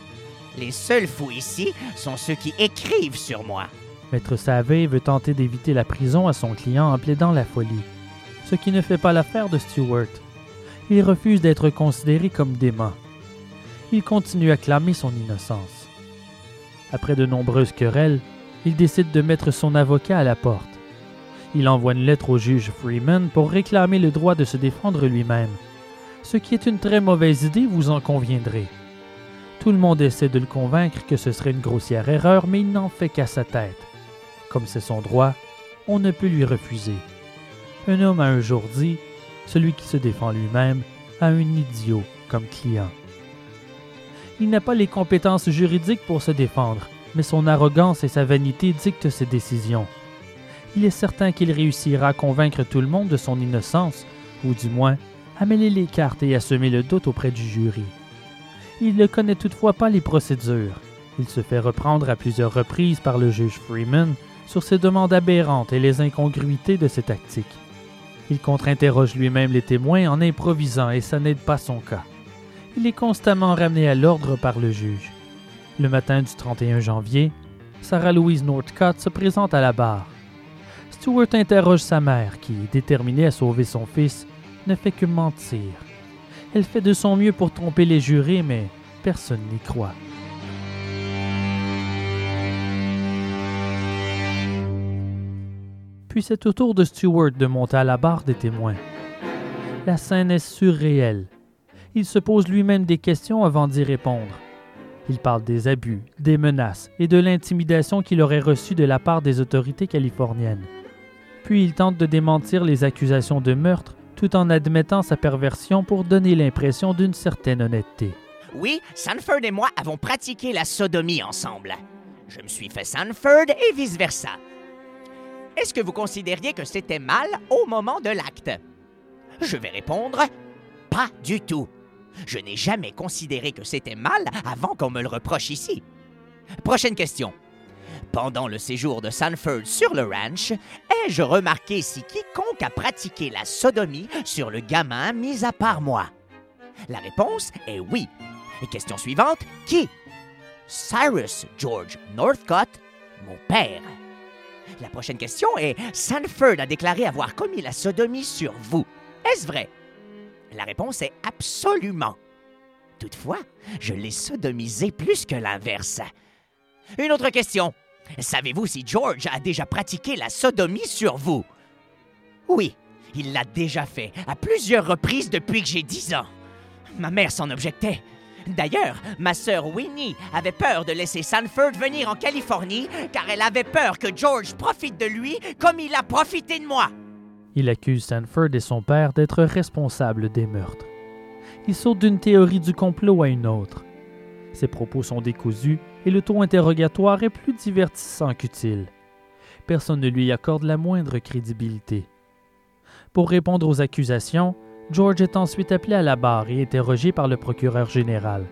Les seuls fous ici sont ceux qui écrivent sur moi. Maître Savey veut tenter d'éviter la prison à son client en plaidant la folie, ce qui ne fait pas l'affaire de Stewart. Il refuse d'être considéré comme dément. Il continue à clamer son innocence. Après de nombreuses querelles, il décide de mettre son avocat à la porte. Il envoie une lettre au juge Freeman pour réclamer le droit de se défendre lui-même, ce qui est une très mauvaise idée, vous en conviendrez. Tout le monde essaie de le convaincre que ce serait une grossière erreur, mais il n'en fait qu'à sa tête. Comme c'est son droit, on ne peut lui refuser. Un homme a un jour dit, celui qui se défend lui-même a un idiot comme client. Il n'a pas les compétences juridiques pour se défendre, mais son arrogance et sa vanité dictent ses décisions. Il est certain qu'il réussira à convaincre tout le monde de son innocence, ou du moins à mêler les cartes et à semer le doute auprès du jury. Il ne connaît toutefois pas les procédures. Il se fait reprendre à plusieurs reprises par le juge Freeman sur ses demandes aberrantes et les incongruités de ses tactiques. Il contre-interroge lui-même les témoins en improvisant et ça n'aide pas son cas. Il est constamment ramené à l'ordre par le juge. Le matin du 31 janvier, Sarah Louise Northcott se présente à la barre. Stewart interroge sa mère qui, déterminée à sauver son fils, ne fait que mentir. Elle fait de son mieux pour tromper les jurés, mais personne n'y croit. Puis c'est au tour de Stewart de monter à la barre des témoins. La scène est surréelle. Il se pose lui-même des questions avant d'y répondre. Il parle des abus, des menaces et de l'intimidation qu'il aurait reçue de la part des autorités californiennes. Puis il tente de démentir les accusations de meurtre tout en admettant sa perversion pour donner l'impression d'une certaine honnêteté. Oui, Sanford et moi avons pratiqué la sodomie ensemble. Je me suis fait Sanford et vice-versa. Est-ce que vous considériez que c'était mal au moment de l'acte? Je vais répondre pas du tout. Je n'ai jamais considéré que c'était mal avant qu'on me le reproche ici. Prochaine question. Pendant le séjour de Sanford sur le ranch, ai-je remarqué si quiconque a pratiqué la sodomie sur le gamin mis à part moi? La réponse est oui. Et question suivante, qui? Cyrus George Northcott, mon père. La prochaine question est Sanford a déclaré avoir commis la sodomie sur vous. Est-ce vrai? La réponse est absolument. Toutefois, je l'ai sodomisé plus que l'inverse. Une autre question. Savez-vous si George a déjà pratiqué la sodomie sur vous? Oui, il l'a déjà fait à plusieurs reprises depuis que j'ai 10 ans. Ma mère s'en objectait. D'ailleurs, ma sœur Winnie avait peur de laisser Sanford venir en Californie car elle avait peur que George profite de lui comme il a profité de moi. Il accuse Sanford et son père d'être responsables des meurtres. Il saute d'une théorie du complot à une autre. Ses propos sont décousus et le ton interrogatoire est plus divertissant qu'utile. Personne ne lui accorde la moindre crédibilité. Pour répondre aux accusations, George est ensuite appelé à la barre et interrogé par le procureur général.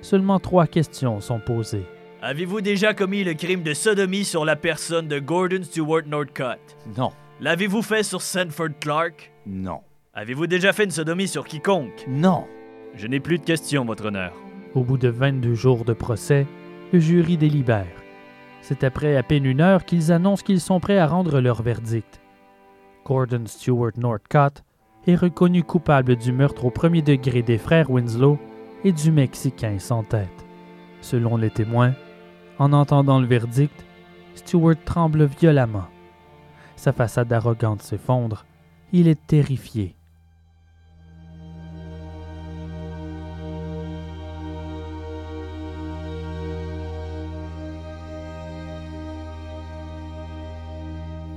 Seulement trois questions sont posées. Avez-vous déjà commis le crime de sodomie sur la personne de Gordon Stewart Northcott? Non. L'avez-vous fait sur Sanford Clark? Non. Avez-vous déjà fait une sodomie sur quiconque? Non. Je n'ai plus de questions, votre honneur. Au bout de 22 jours de procès, le jury délibère. C'est après à peine une heure qu'ils annoncent qu'ils sont prêts à rendre leur verdict. Gordon Stewart Northcott est reconnu coupable du meurtre au premier degré des frères Winslow et du Mexicain sans tête. Selon les témoins, en entendant le verdict, Stewart tremble violemment. Sa façade arrogante s'effondre. Il est terrifié.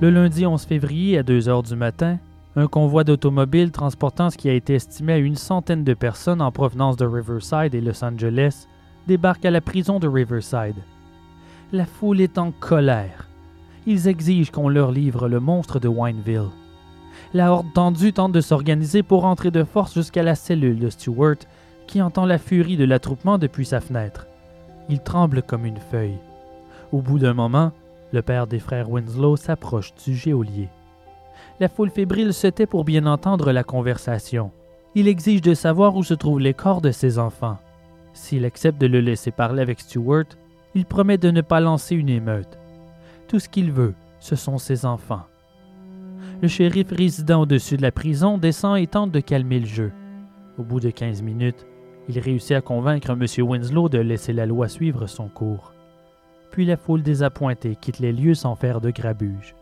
Le lundi 11 février à 2 heures du matin, un convoi d'automobiles transportant ce qui a été estimé à une centaine de personnes en provenance de Riverside et Los Angeles débarquent à la prison de Riverside. La foule est en colère. Ils exigent qu'on leur livre le monstre de Wineville. La horde tendue tente de s'organiser pour entrer de force jusqu'à la cellule de Stewart, qui entend la furie de l'attroupement depuis sa fenêtre. Il tremble comme une feuille. Au bout d'un moment, le père des frères Winslow s'approche du geôlier. La foule fébrile se tait pour bien entendre la conversation. Il exige de savoir où se trouvent les corps de ses enfants. S'il accepte de le laisser parler avec Stewart, il promet de ne pas lancer une émeute. Tout ce qu'il veut, ce sont ses enfants. Le shérif résidant au-dessus de la prison descend et tente de calmer le jeu. Au bout de 15 minutes, il réussit à convaincre M. Winslow de laisser la loi suivre son cours. Puis la foule désappointée quitte les lieux sans faire de grabuge.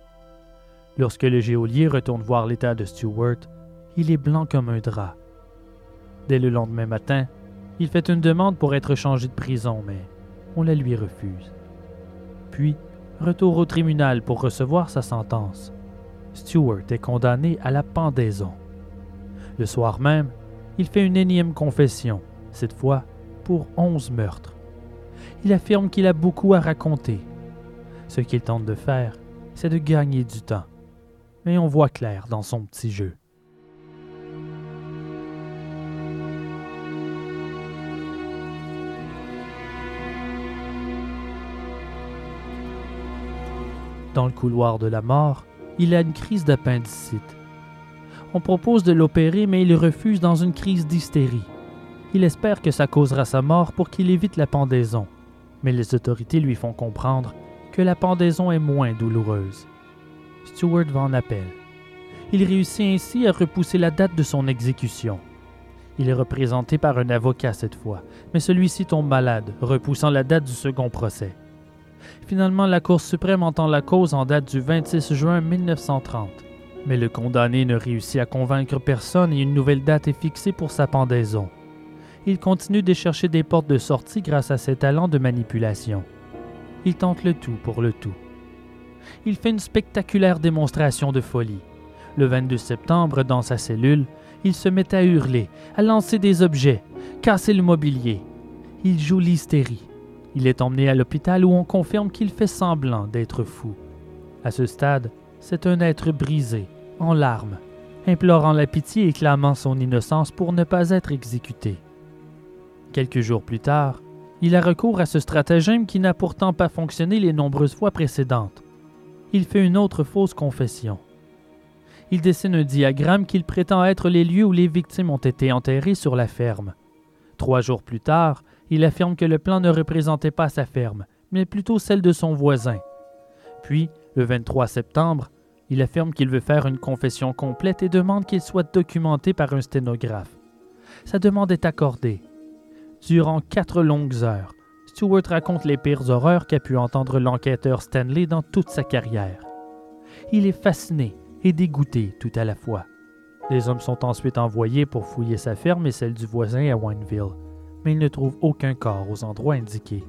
Lorsque le geôlier retourne voir l'état de Stewart, il est blanc comme un drap. Dès le lendemain matin, il fait une demande pour être changé de prison, mais on la lui refuse. Puis, retour au tribunal pour recevoir sa sentence. Stewart est condamné à la pendaison. Le soir même, il fait une énième confession, cette fois pour onze meurtres. Il affirme qu'il a beaucoup à raconter. Ce qu'il tente de faire, c'est de gagner du temps. Mais on voit clair dans son petit jeu. Dans le couloir de la mort, il a une crise d'appendicite. On propose de l'opérer, mais il refuse dans une crise d'hystérie. Il espère que ça causera sa mort pour qu'il évite la pendaison, mais les autorités lui font comprendre que la pendaison est moins douloureuse. Stewart va en appel. Il réussit ainsi à repousser la date de son exécution. Il est représenté par un avocat cette fois, mais celui-ci tombe malade, repoussant la date du second procès. Finalement, la Cour suprême entend la cause en date du 26 juin 1930. Mais le condamné ne réussit à convaincre personne et une nouvelle date est fixée pour sa pendaison. Il continue de chercher des portes de sortie grâce à ses talents de manipulation. Il tente le tout pour le tout. Il fait une spectaculaire démonstration de folie. Le 22 septembre, dans sa cellule, il se met à hurler, à lancer des objets, casser le mobilier. Il joue l'hystérie. Il est emmené à l'hôpital où on confirme qu'il fait semblant d'être fou. À ce stade, c'est un être brisé, en larmes, implorant la pitié et clamant son innocence pour ne pas être exécuté. Quelques jours plus tard, il a recours à ce stratagème qui n'a pourtant pas fonctionné les nombreuses fois précédentes. Il fait une autre fausse confession. Il dessine un diagramme qu'il prétend être les lieux où les victimes ont été enterrées sur la ferme. Trois jours plus tard, il affirme que le plan ne représentait pas sa ferme, mais plutôt celle de son voisin. Puis, le 23 septembre, il affirme qu'il veut faire une confession complète et demande qu'il soit documenté par un sténographe. Sa demande est accordée. Durant quatre longues heures, Stewart raconte les pires horreurs qu'a pu entendre l'enquêteur Stanley dans toute sa carrière. Il est fasciné et dégoûté tout à la fois. Des hommes sont ensuite envoyés pour fouiller sa ferme et celle du voisin à Wineville, mais ils ne trouvent aucun corps aux endroits indiqués.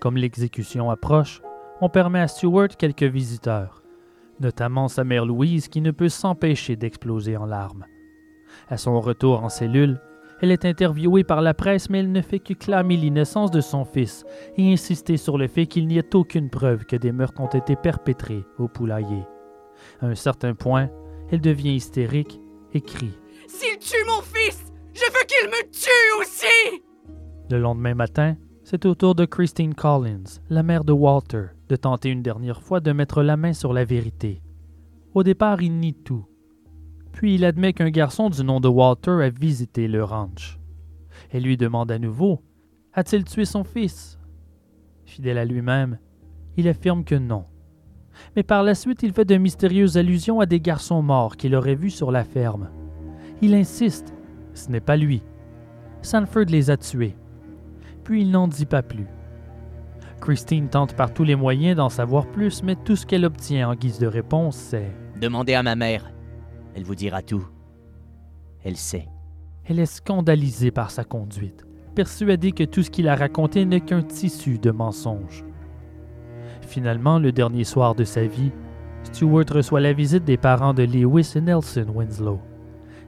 Comme l'exécution approche, on permet à Stewart quelques visiteurs, notamment sa mère Louise qui ne peut s'empêcher d'exploser en larmes. À son retour en cellule, elle est interviewée par la presse, mais elle ne fait que clamer l'innocence de son fils et insister sur le fait qu'il n'y ait aucune preuve que des meurtres ont été perpétrés au poulailler. À un certain point, elle devient hystérique et crie. S'il tue mon fils, je veux qu'il me tue aussi! Le lendemain matin, c'est au tour de Christine Collins, la mère de Walter, de tenter une dernière fois de mettre la main sur la vérité. Au départ, il nie tout. Puis il admet qu'un garçon du nom de Walter a visité le ranch. Elle lui demande à nouveau A-t-il tué son fils Fidèle à lui-même, il affirme que non. Mais par la suite, il fait de mystérieuses allusions à des garçons morts qu'il aurait vus sur la ferme. Il insiste Ce n'est pas lui. Sanford les a tués puis il n'en dit pas plus. Christine tente par tous les moyens d'en savoir plus, mais tout ce qu'elle obtient en guise de réponse, c'est Demandez à ma mère. Elle vous dira tout. Elle sait. Elle est scandalisée par sa conduite, persuadée que tout ce qu'il a raconté n'est qu'un tissu de mensonges. Finalement, le dernier soir de sa vie, Stewart reçoit la visite des parents de Lewis et Nelson Winslow.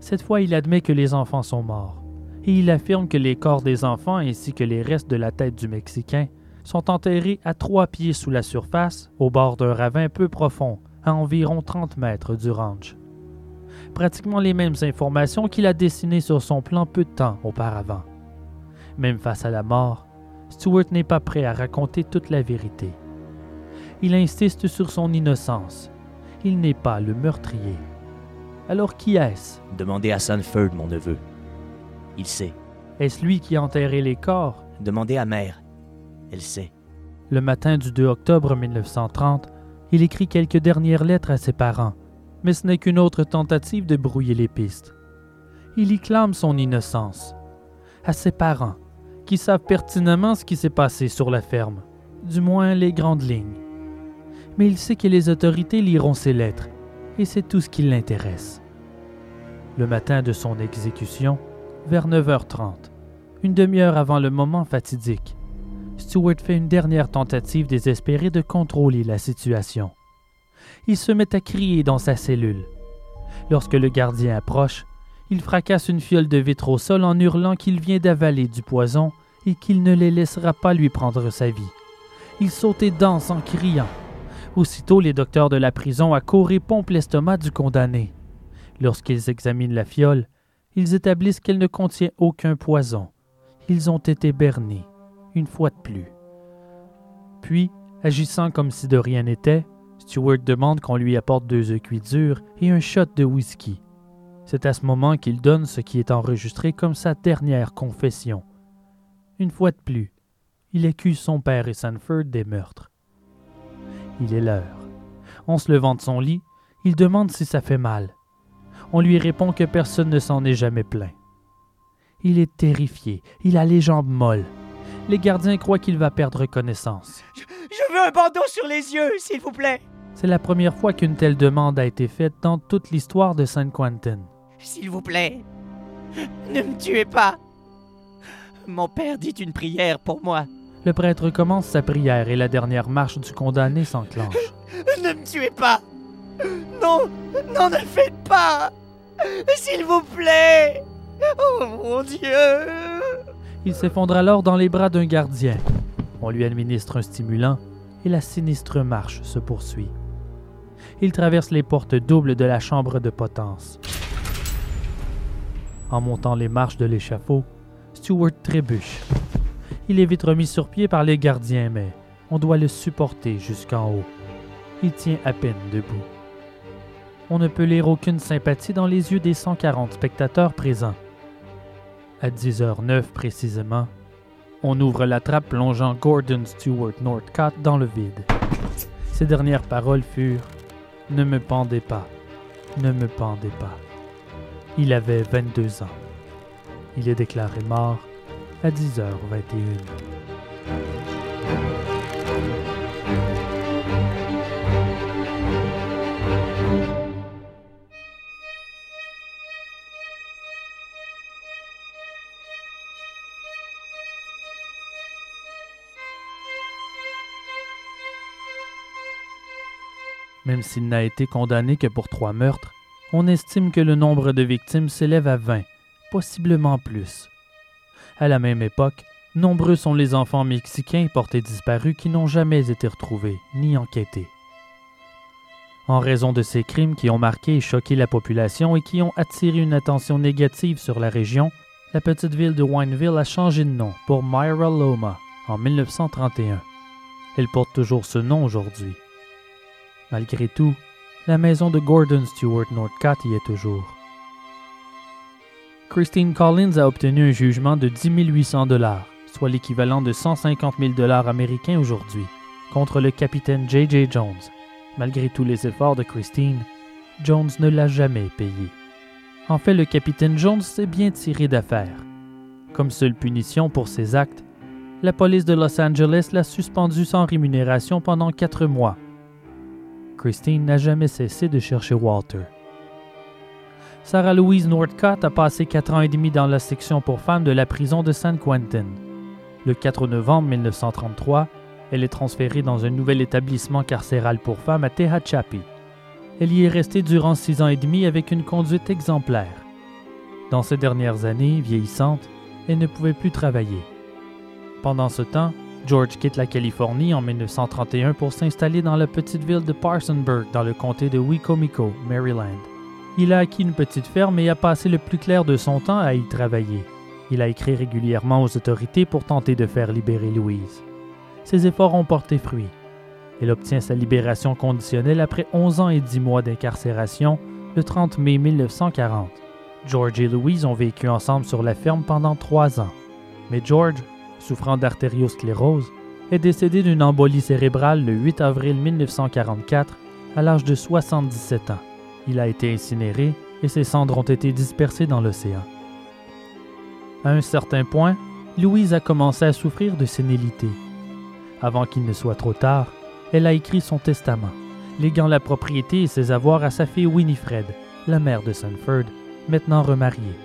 Cette fois, il admet que les enfants sont morts, et il affirme que les corps des enfants ainsi que les restes de la tête du Mexicain sont enterrés à trois pieds sous la surface, au bord d'un ravin peu profond, à environ 30 mètres du ranch. Pratiquement les mêmes informations qu'il a dessinées sur son plan peu de temps auparavant. Même face à la mort, Stewart n'est pas prêt à raconter toute la vérité. Il insiste sur son innocence. Il n'est pas le meurtrier. Alors qui est-ce? Demandez à Sanford, mon neveu. Il sait. Est-ce lui qui a enterré les corps? Demandez à mère. Elle sait. Le matin du 2 octobre 1930, il écrit quelques dernières lettres à ses parents, mais ce n'est qu'une autre tentative de brouiller les pistes. Il y clame son innocence. À ses parents, qui savent pertinemment ce qui s'est passé sur la ferme, du moins les grandes lignes. Mais il sait que les autorités liront ses lettres, et c'est tout ce qui l'intéresse. Le matin de son exécution, vers 9h30, une demi-heure avant le moment fatidique, Stewart fait une dernière tentative désespérée de contrôler la situation. Il se met à crier dans sa cellule. Lorsque le gardien approche, il fracasse une fiole de vitre au sol en hurlant qu'il vient d'avaler du poison et qu'il ne les laissera pas lui prendre sa vie. Il saute et danse en criant. Aussitôt, les docteurs de la prison accourent et pompent l'estomac du condamné. Lorsqu'ils examinent la fiole, ils établissent qu'elle ne contient aucun poison. Ils ont été bernés, une fois de plus. Puis, agissant comme si de rien n'était, Stewart demande qu'on lui apporte deux œufs cuits durs et un shot de whisky. C'est à ce moment qu'il donne ce qui est enregistré comme sa dernière confession. Une fois de plus, il accuse son père et Sanford des meurtres. Il est l'heure. En se levant de son lit, il demande si ça fait mal. On lui répond que personne ne s'en est jamais plaint. Il est terrifié, il a les jambes molles. Les gardiens croient qu'il va perdre connaissance. Je, je veux un bandeau sur les yeux, s'il vous plaît. C'est la première fois qu'une telle demande a été faite dans toute l'histoire de San Quentin. S'il vous plaît, ne me tuez pas. Mon père dit une prière pour moi. Le prêtre commence sa prière et la dernière marche du condamné s'enclenche. *laughs* Ne me tuez pas. Non, non, ne le faites pas. S'il vous plaît. Oh mon Dieu. Il s'effondre alors dans les bras d'un gardien. On lui administre un stimulant et la sinistre marche se poursuit. Il traverse les portes doubles de la chambre de potence. En montant les marches de l'échafaud, Stewart trébuche. Il est vite remis sur pied par les gardiens, mais on doit le supporter jusqu'en haut. Il tient à peine debout. On ne peut lire aucune sympathie dans les yeux des 140 spectateurs présents. À 10h09 précisément, on ouvre la trappe plongeant Gordon Stewart Northcott dans le vide. Ses dernières paroles furent Ne me pendez pas, ne me pendez pas. Il avait 22 ans. Il est déclaré mort à 10h21. Même s'il n'a été condamné que pour trois meurtres, on estime que le nombre de victimes s'élève à 20, possiblement plus. À la même époque, nombreux sont les enfants mexicains portés disparus qui n'ont jamais été retrouvés ni enquêtés. En raison de ces crimes qui ont marqué et choqué la population et qui ont attiré une attention négative sur la région, la petite ville de Wineville a changé de nom pour Myra Loma en 1931. Elle porte toujours ce nom aujourd'hui. Malgré tout, la maison de Gordon Stewart Northcott y est toujours. Christine Collins a obtenu un jugement de 10 800 dollars, soit l'équivalent de 150 000 dollars américains aujourd'hui, contre le capitaine J.J. Jones. Malgré tous les efforts de Christine, Jones ne l'a jamais payé. En fait, le capitaine Jones s'est bien tiré d'affaire. Comme seule punition pour ses actes, la police de Los Angeles l'a suspendu sans rémunération pendant quatre mois. Christine n'a jamais cessé de chercher Walter. Sarah Louise Northcott a passé quatre ans et demi dans la section pour femmes de la prison de San Quentin. Le 4 novembre 1933, elle est transférée dans un nouvel établissement carcéral pour femmes à Tehachapi, Elle y est restée durant six ans et demi avec une conduite exemplaire. Dans ces dernières années, vieillissante, elle ne pouvait plus travailler. Pendant ce temps, George quitte la Californie en 1931 pour s'installer dans la petite ville de Parsonburg dans le comté de Wicomico, Maryland. Il a acquis une petite ferme et a passé le plus clair de son temps à y travailler. Il a écrit régulièrement aux autorités pour tenter de faire libérer Louise. Ses efforts ont porté fruit. Elle obtient sa libération conditionnelle après 11 ans et 10 mois d'incarcération le 30 mai 1940. George et Louise ont vécu ensemble sur la ferme pendant trois ans. Mais George, souffrant d'artériosclérose, est décédé d'une embolie cérébrale le 8 avril 1944 à l'âge de 77 ans. Il a été incinéré et ses cendres ont été dispersées dans l'océan. À un certain point, Louise a commencé à souffrir de sénilité. Avant qu'il ne soit trop tard, elle a écrit son testament, léguant la propriété et ses avoirs à sa fille Winifred, la mère de Sanford, maintenant remariée.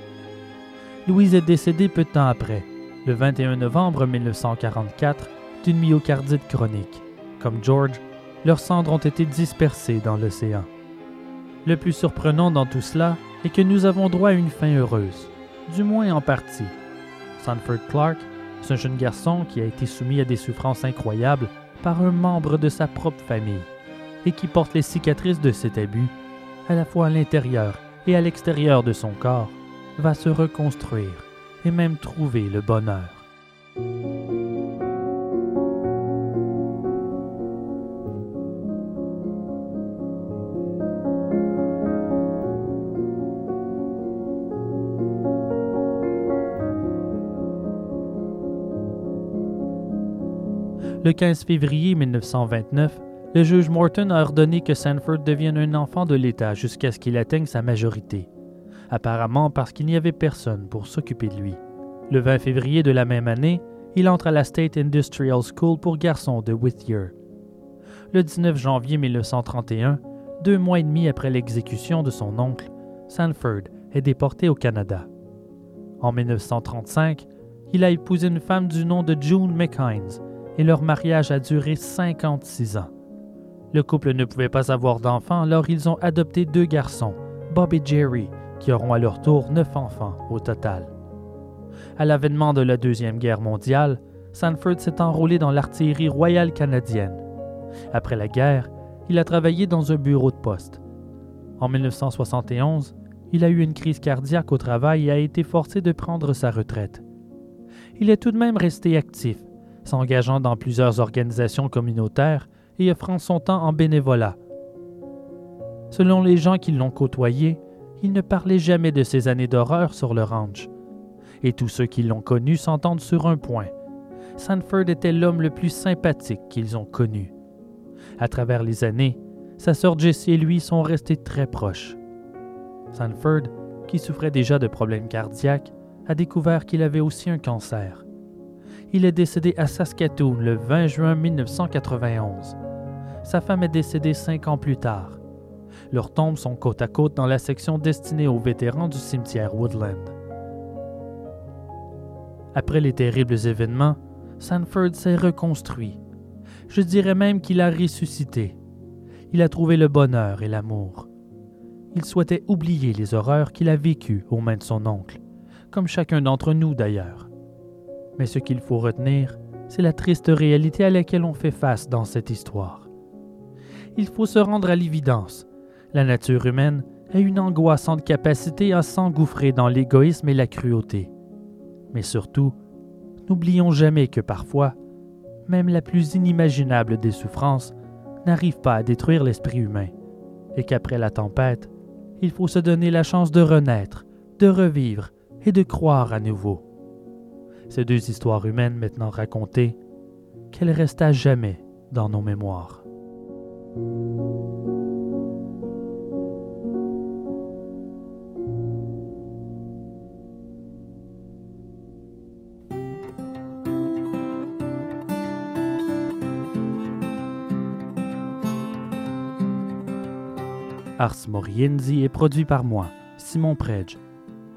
Louise est décédée peu de temps après, le 21 novembre 1944, d'une myocardite chronique. Comme George, leurs cendres ont été dispersées dans l'océan. Le plus surprenant dans tout cela est que nous avons droit à une fin heureuse, du moins en partie. Sanford Clark, un jeune garçon qui a été soumis à des souffrances incroyables par un membre de sa propre famille et qui porte les cicatrices de cet abus, à la fois à l'intérieur et à l'extérieur de son corps, va se reconstruire et même trouver le bonheur. Le 15 février 1929, le juge Morton a ordonné que Sanford devienne un enfant de l'État jusqu'à ce qu'il atteigne sa majorité, apparemment parce qu'il n'y avait personne pour s'occuper de lui. Le 20 février de la même année, il entre à la State Industrial School pour garçons de Whittier. Le 19 janvier 1931, deux mois et demi après l'exécution de son oncle, Sanford est déporté au Canada. En 1935, il a épousé une femme du nom de June McHines, et leur mariage a duré 56 ans. Le couple ne pouvait pas avoir d'enfants, alors ils ont adopté deux garçons, Bob et Jerry, qui auront à leur tour neuf enfants au total. À l'avènement de la Deuxième Guerre mondiale, Sanford s'est enrôlé dans l'artillerie royale canadienne. Après la guerre, il a travaillé dans un bureau de poste. En 1971, il a eu une crise cardiaque au travail et a été forcé de prendre sa retraite. Il est tout de même resté actif, s'engageant dans plusieurs organisations communautaires et offrant son temps en bénévolat. Selon les gens qui l'ont côtoyé, il ne parlait jamais de ses années d'horreur sur le ranch. Et tous ceux qui l'ont connu s'entendent sur un point. Sanford était l'homme le plus sympathique qu'ils ont connu. À travers les années, sa sœur Jessie et lui sont restés très proches. Sanford, qui souffrait déjà de problèmes cardiaques, a découvert qu'il avait aussi un cancer il est décédé à Saskatoon le 20 juin 1991. Sa femme est décédée cinq ans plus tard. Leurs tombes sont côte à côte dans la section destinée aux vétérans du cimetière Woodland. Après les terribles événements, Sanford s'est reconstruit. Je dirais même qu'il a ressuscité. Il a trouvé le bonheur et l'amour. Il souhaitait oublier les horreurs qu'il a vécues aux mains de son oncle, comme chacun d'entre nous d'ailleurs. Mais ce qu'il faut retenir, c'est la triste réalité à laquelle on fait face dans cette histoire. Il faut se rendre à l'évidence. La nature humaine a une angoissante capacité à s'engouffrer dans l'égoïsme et la cruauté. Mais surtout, n'oublions jamais que parfois, même la plus inimaginable des souffrances n'arrive pas à détruire l'esprit humain, et qu'après la tempête, il faut se donner la chance de renaître, de revivre et de croire à nouveau ces deux histoires humaines maintenant racontées, qu'elles restent à jamais dans nos mémoires. Ars Morienzi est produit par moi, Simon Predge.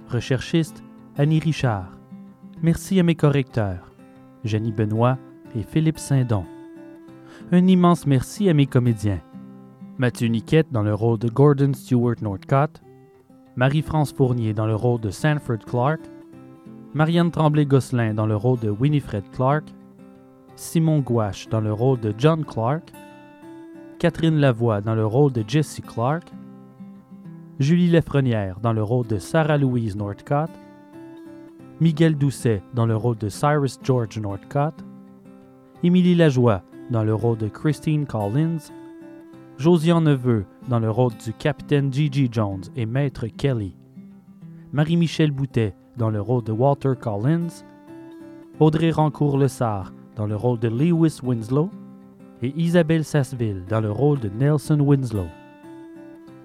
Recherchiste, Annie Richard. Merci à mes correcteurs, Jenny Benoît et Philippe Saint-Don. Un immense merci à mes comédiens, Mathieu Niquette dans le rôle de Gordon Stewart Northcott, Marie-France Fournier dans le rôle de Sanford Clark, Marianne Tremblay-Gosselin dans le rôle de Winifred Clark, Simon Gouache dans le rôle de John Clark, Catherine Lavoie dans le rôle de Jessie Clark, Julie Lefrenière dans le rôle de Sarah Louise Northcott, Miguel Doucet dans le rôle de Cyrus George Northcott, Émilie Lajoie dans le rôle de Christine Collins, Josiane Neveu dans le rôle du capitaine Gigi Jones et Maître Kelly, Marie-Michel Boutet dans le rôle de Walter Collins, Audrey Rancourt-Lessard dans le rôle de Lewis Winslow et Isabelle Sasseville dans le rôle de Nelson Winslow.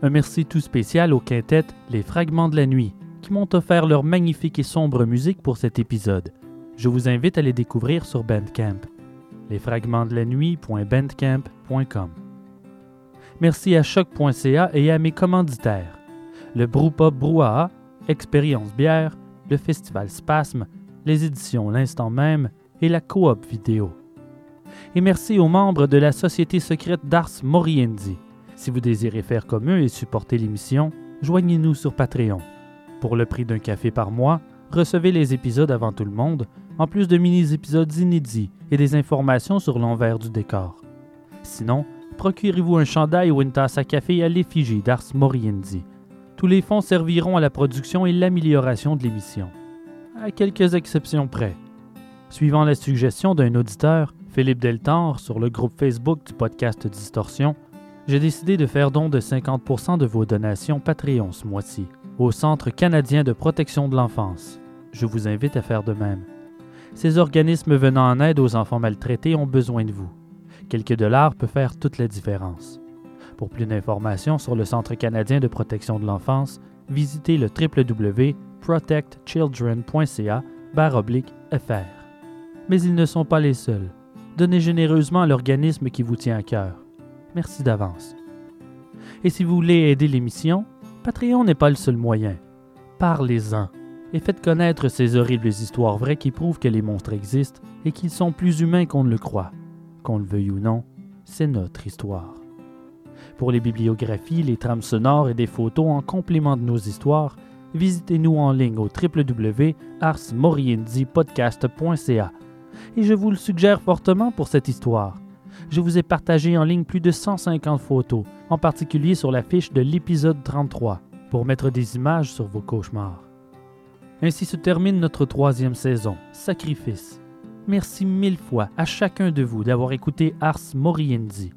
Un merci tout spécial au quintet Les Fragments de la Nuit qui m'ont offert leur magnifique et sombre musique pour cet épisode. Je vous invite à les découvrir sur Bandcamp. lesfragmentsdelanuit.bandcamp.com. Merci à choc.ca et à mes commanditaires. Le Brewpub Brouhaha, Expérience Bière, le Festival Spasme, les éditions L'Instant même et la coop vidéo. Et merci aux membres de la Société secrète d'Ars Moriendi. Si vous désirez faire comme eux et supporter l'émission, joignez-nous sur Patreon. Pour le prix d'un café par mois, recevez les épisodes avant tout le monde, en plus de mini-épisodes inédits et des informations sur l'envers du décor. Sinon, procurez-vous un chandail ou une tasse à café à l'effigie d'Ars Moriendi. Tous les fonds serviront à la production et l'amélioration de l'émission. À quelques exceptions près. Suivant la suggestion d'un auditeur, Philippe Deltor, sur le groupe Facebook du podcast Distorsion, j'ai décidé de faire don de 50% de vos donations Patreon ce mois-ci au Centre canadien de protection de l'enfance. Je vous invite à faire de même. Ces organismes venant en aide aux enfants maltraités ont besoin de vous. Quelques dollars peut faire toute la différence. Pour plus d'informations sur le Centre canadien de protection de l'enfance, visitez le www.protectchildren.ca fr. Mais ils ne sont pas les seuls. Donnez généreusement à l'organisme qui vous tient à cœur. Merci d'avance. Et si vous voulez aider l'émission, Patreon n'est pas le seul moyen. Parlez-en et faites connaître ces horribles histoires vraies qui prouvent que les monstres existent et qu'ils sont plus humains qu'on ne le croit. Qu'on le veuille ou non, c'est notre histoire. Pour les bibliographies, les trames sonores et des photos en complément de nos histoires, visitez-nous en ligne au www.arsmoriendipodcast.ca. Et je vous le suggère fortement pour cette histoire. Je vous ai partagé en ligne plus de 150 photos, en particulier sur la fiche de l'épisode 33, pour mettre des images sur vos cauchemars. Ainsi se termine notre troisième saison, Sacrifice. Merci mille fois à chacun de vous d'avoir écouté Ars Moriendi.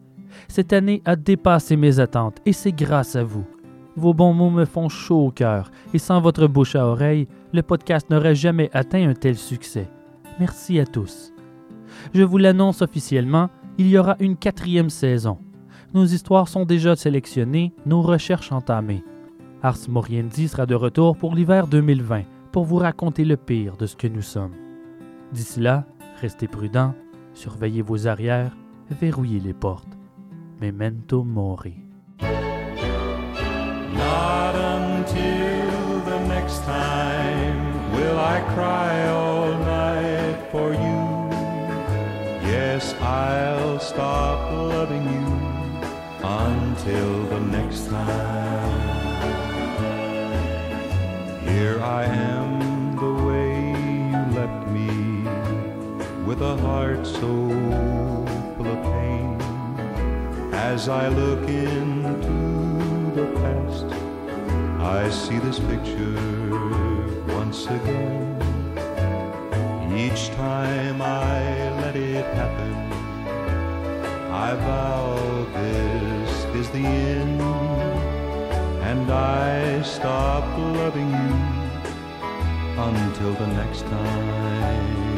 Cette année a dépassé mes attentes et c'est grâce à vous. Vos bons mots me font chaud au cœur et sans votre bouche à oreille, le podcast n'aurait jamais atteint un tel succès. Merci à tous. Je vous l'annonce officiellement, il y aura une quatrième saison. Nos histoires sont déjà sélectionnées, nos recherches entamées. Ars Moriendi sera de retour pour l'hiver 2020 pour vous raconter le pire de ce que nous sommes. D'ici là, restez prudents, surveillez vos arrières, verrouillez les portes. Memento mori. Not until the next time will I cry all night for you. Stop loving you until the next time. Here I am the way you left me, with a heart so full of pain. As I look into the past, I see this picture once again. Each time I I vow this is the end, and I stop loving you until the next time.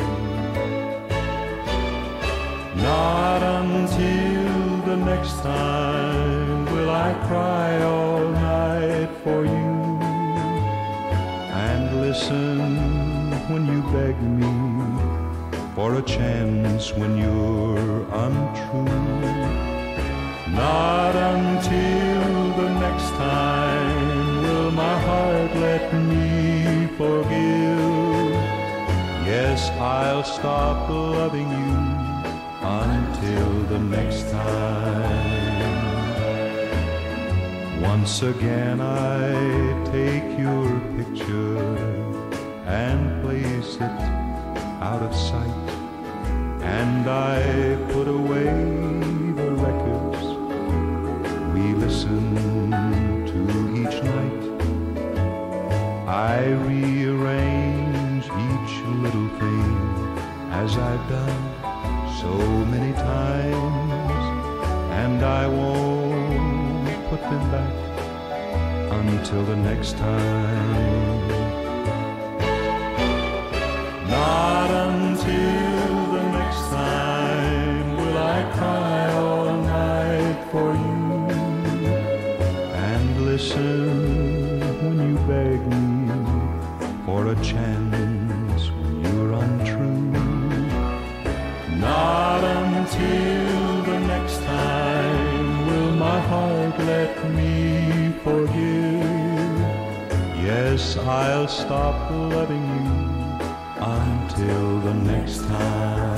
Not until the next time will I cry all night for you and listen when you beg me for a chance when you're untrue. Not until the next time will my heart let me forgive. Yes, I'll stop loving you until the next time. Once again I take your picture and place it out of sight. And I put away the records we listen to each night. I rearrange each little thing as I've done so many times, and I won't put them back until the next time. I'll my heart let me for you Yes, I'll stop loving until the next time.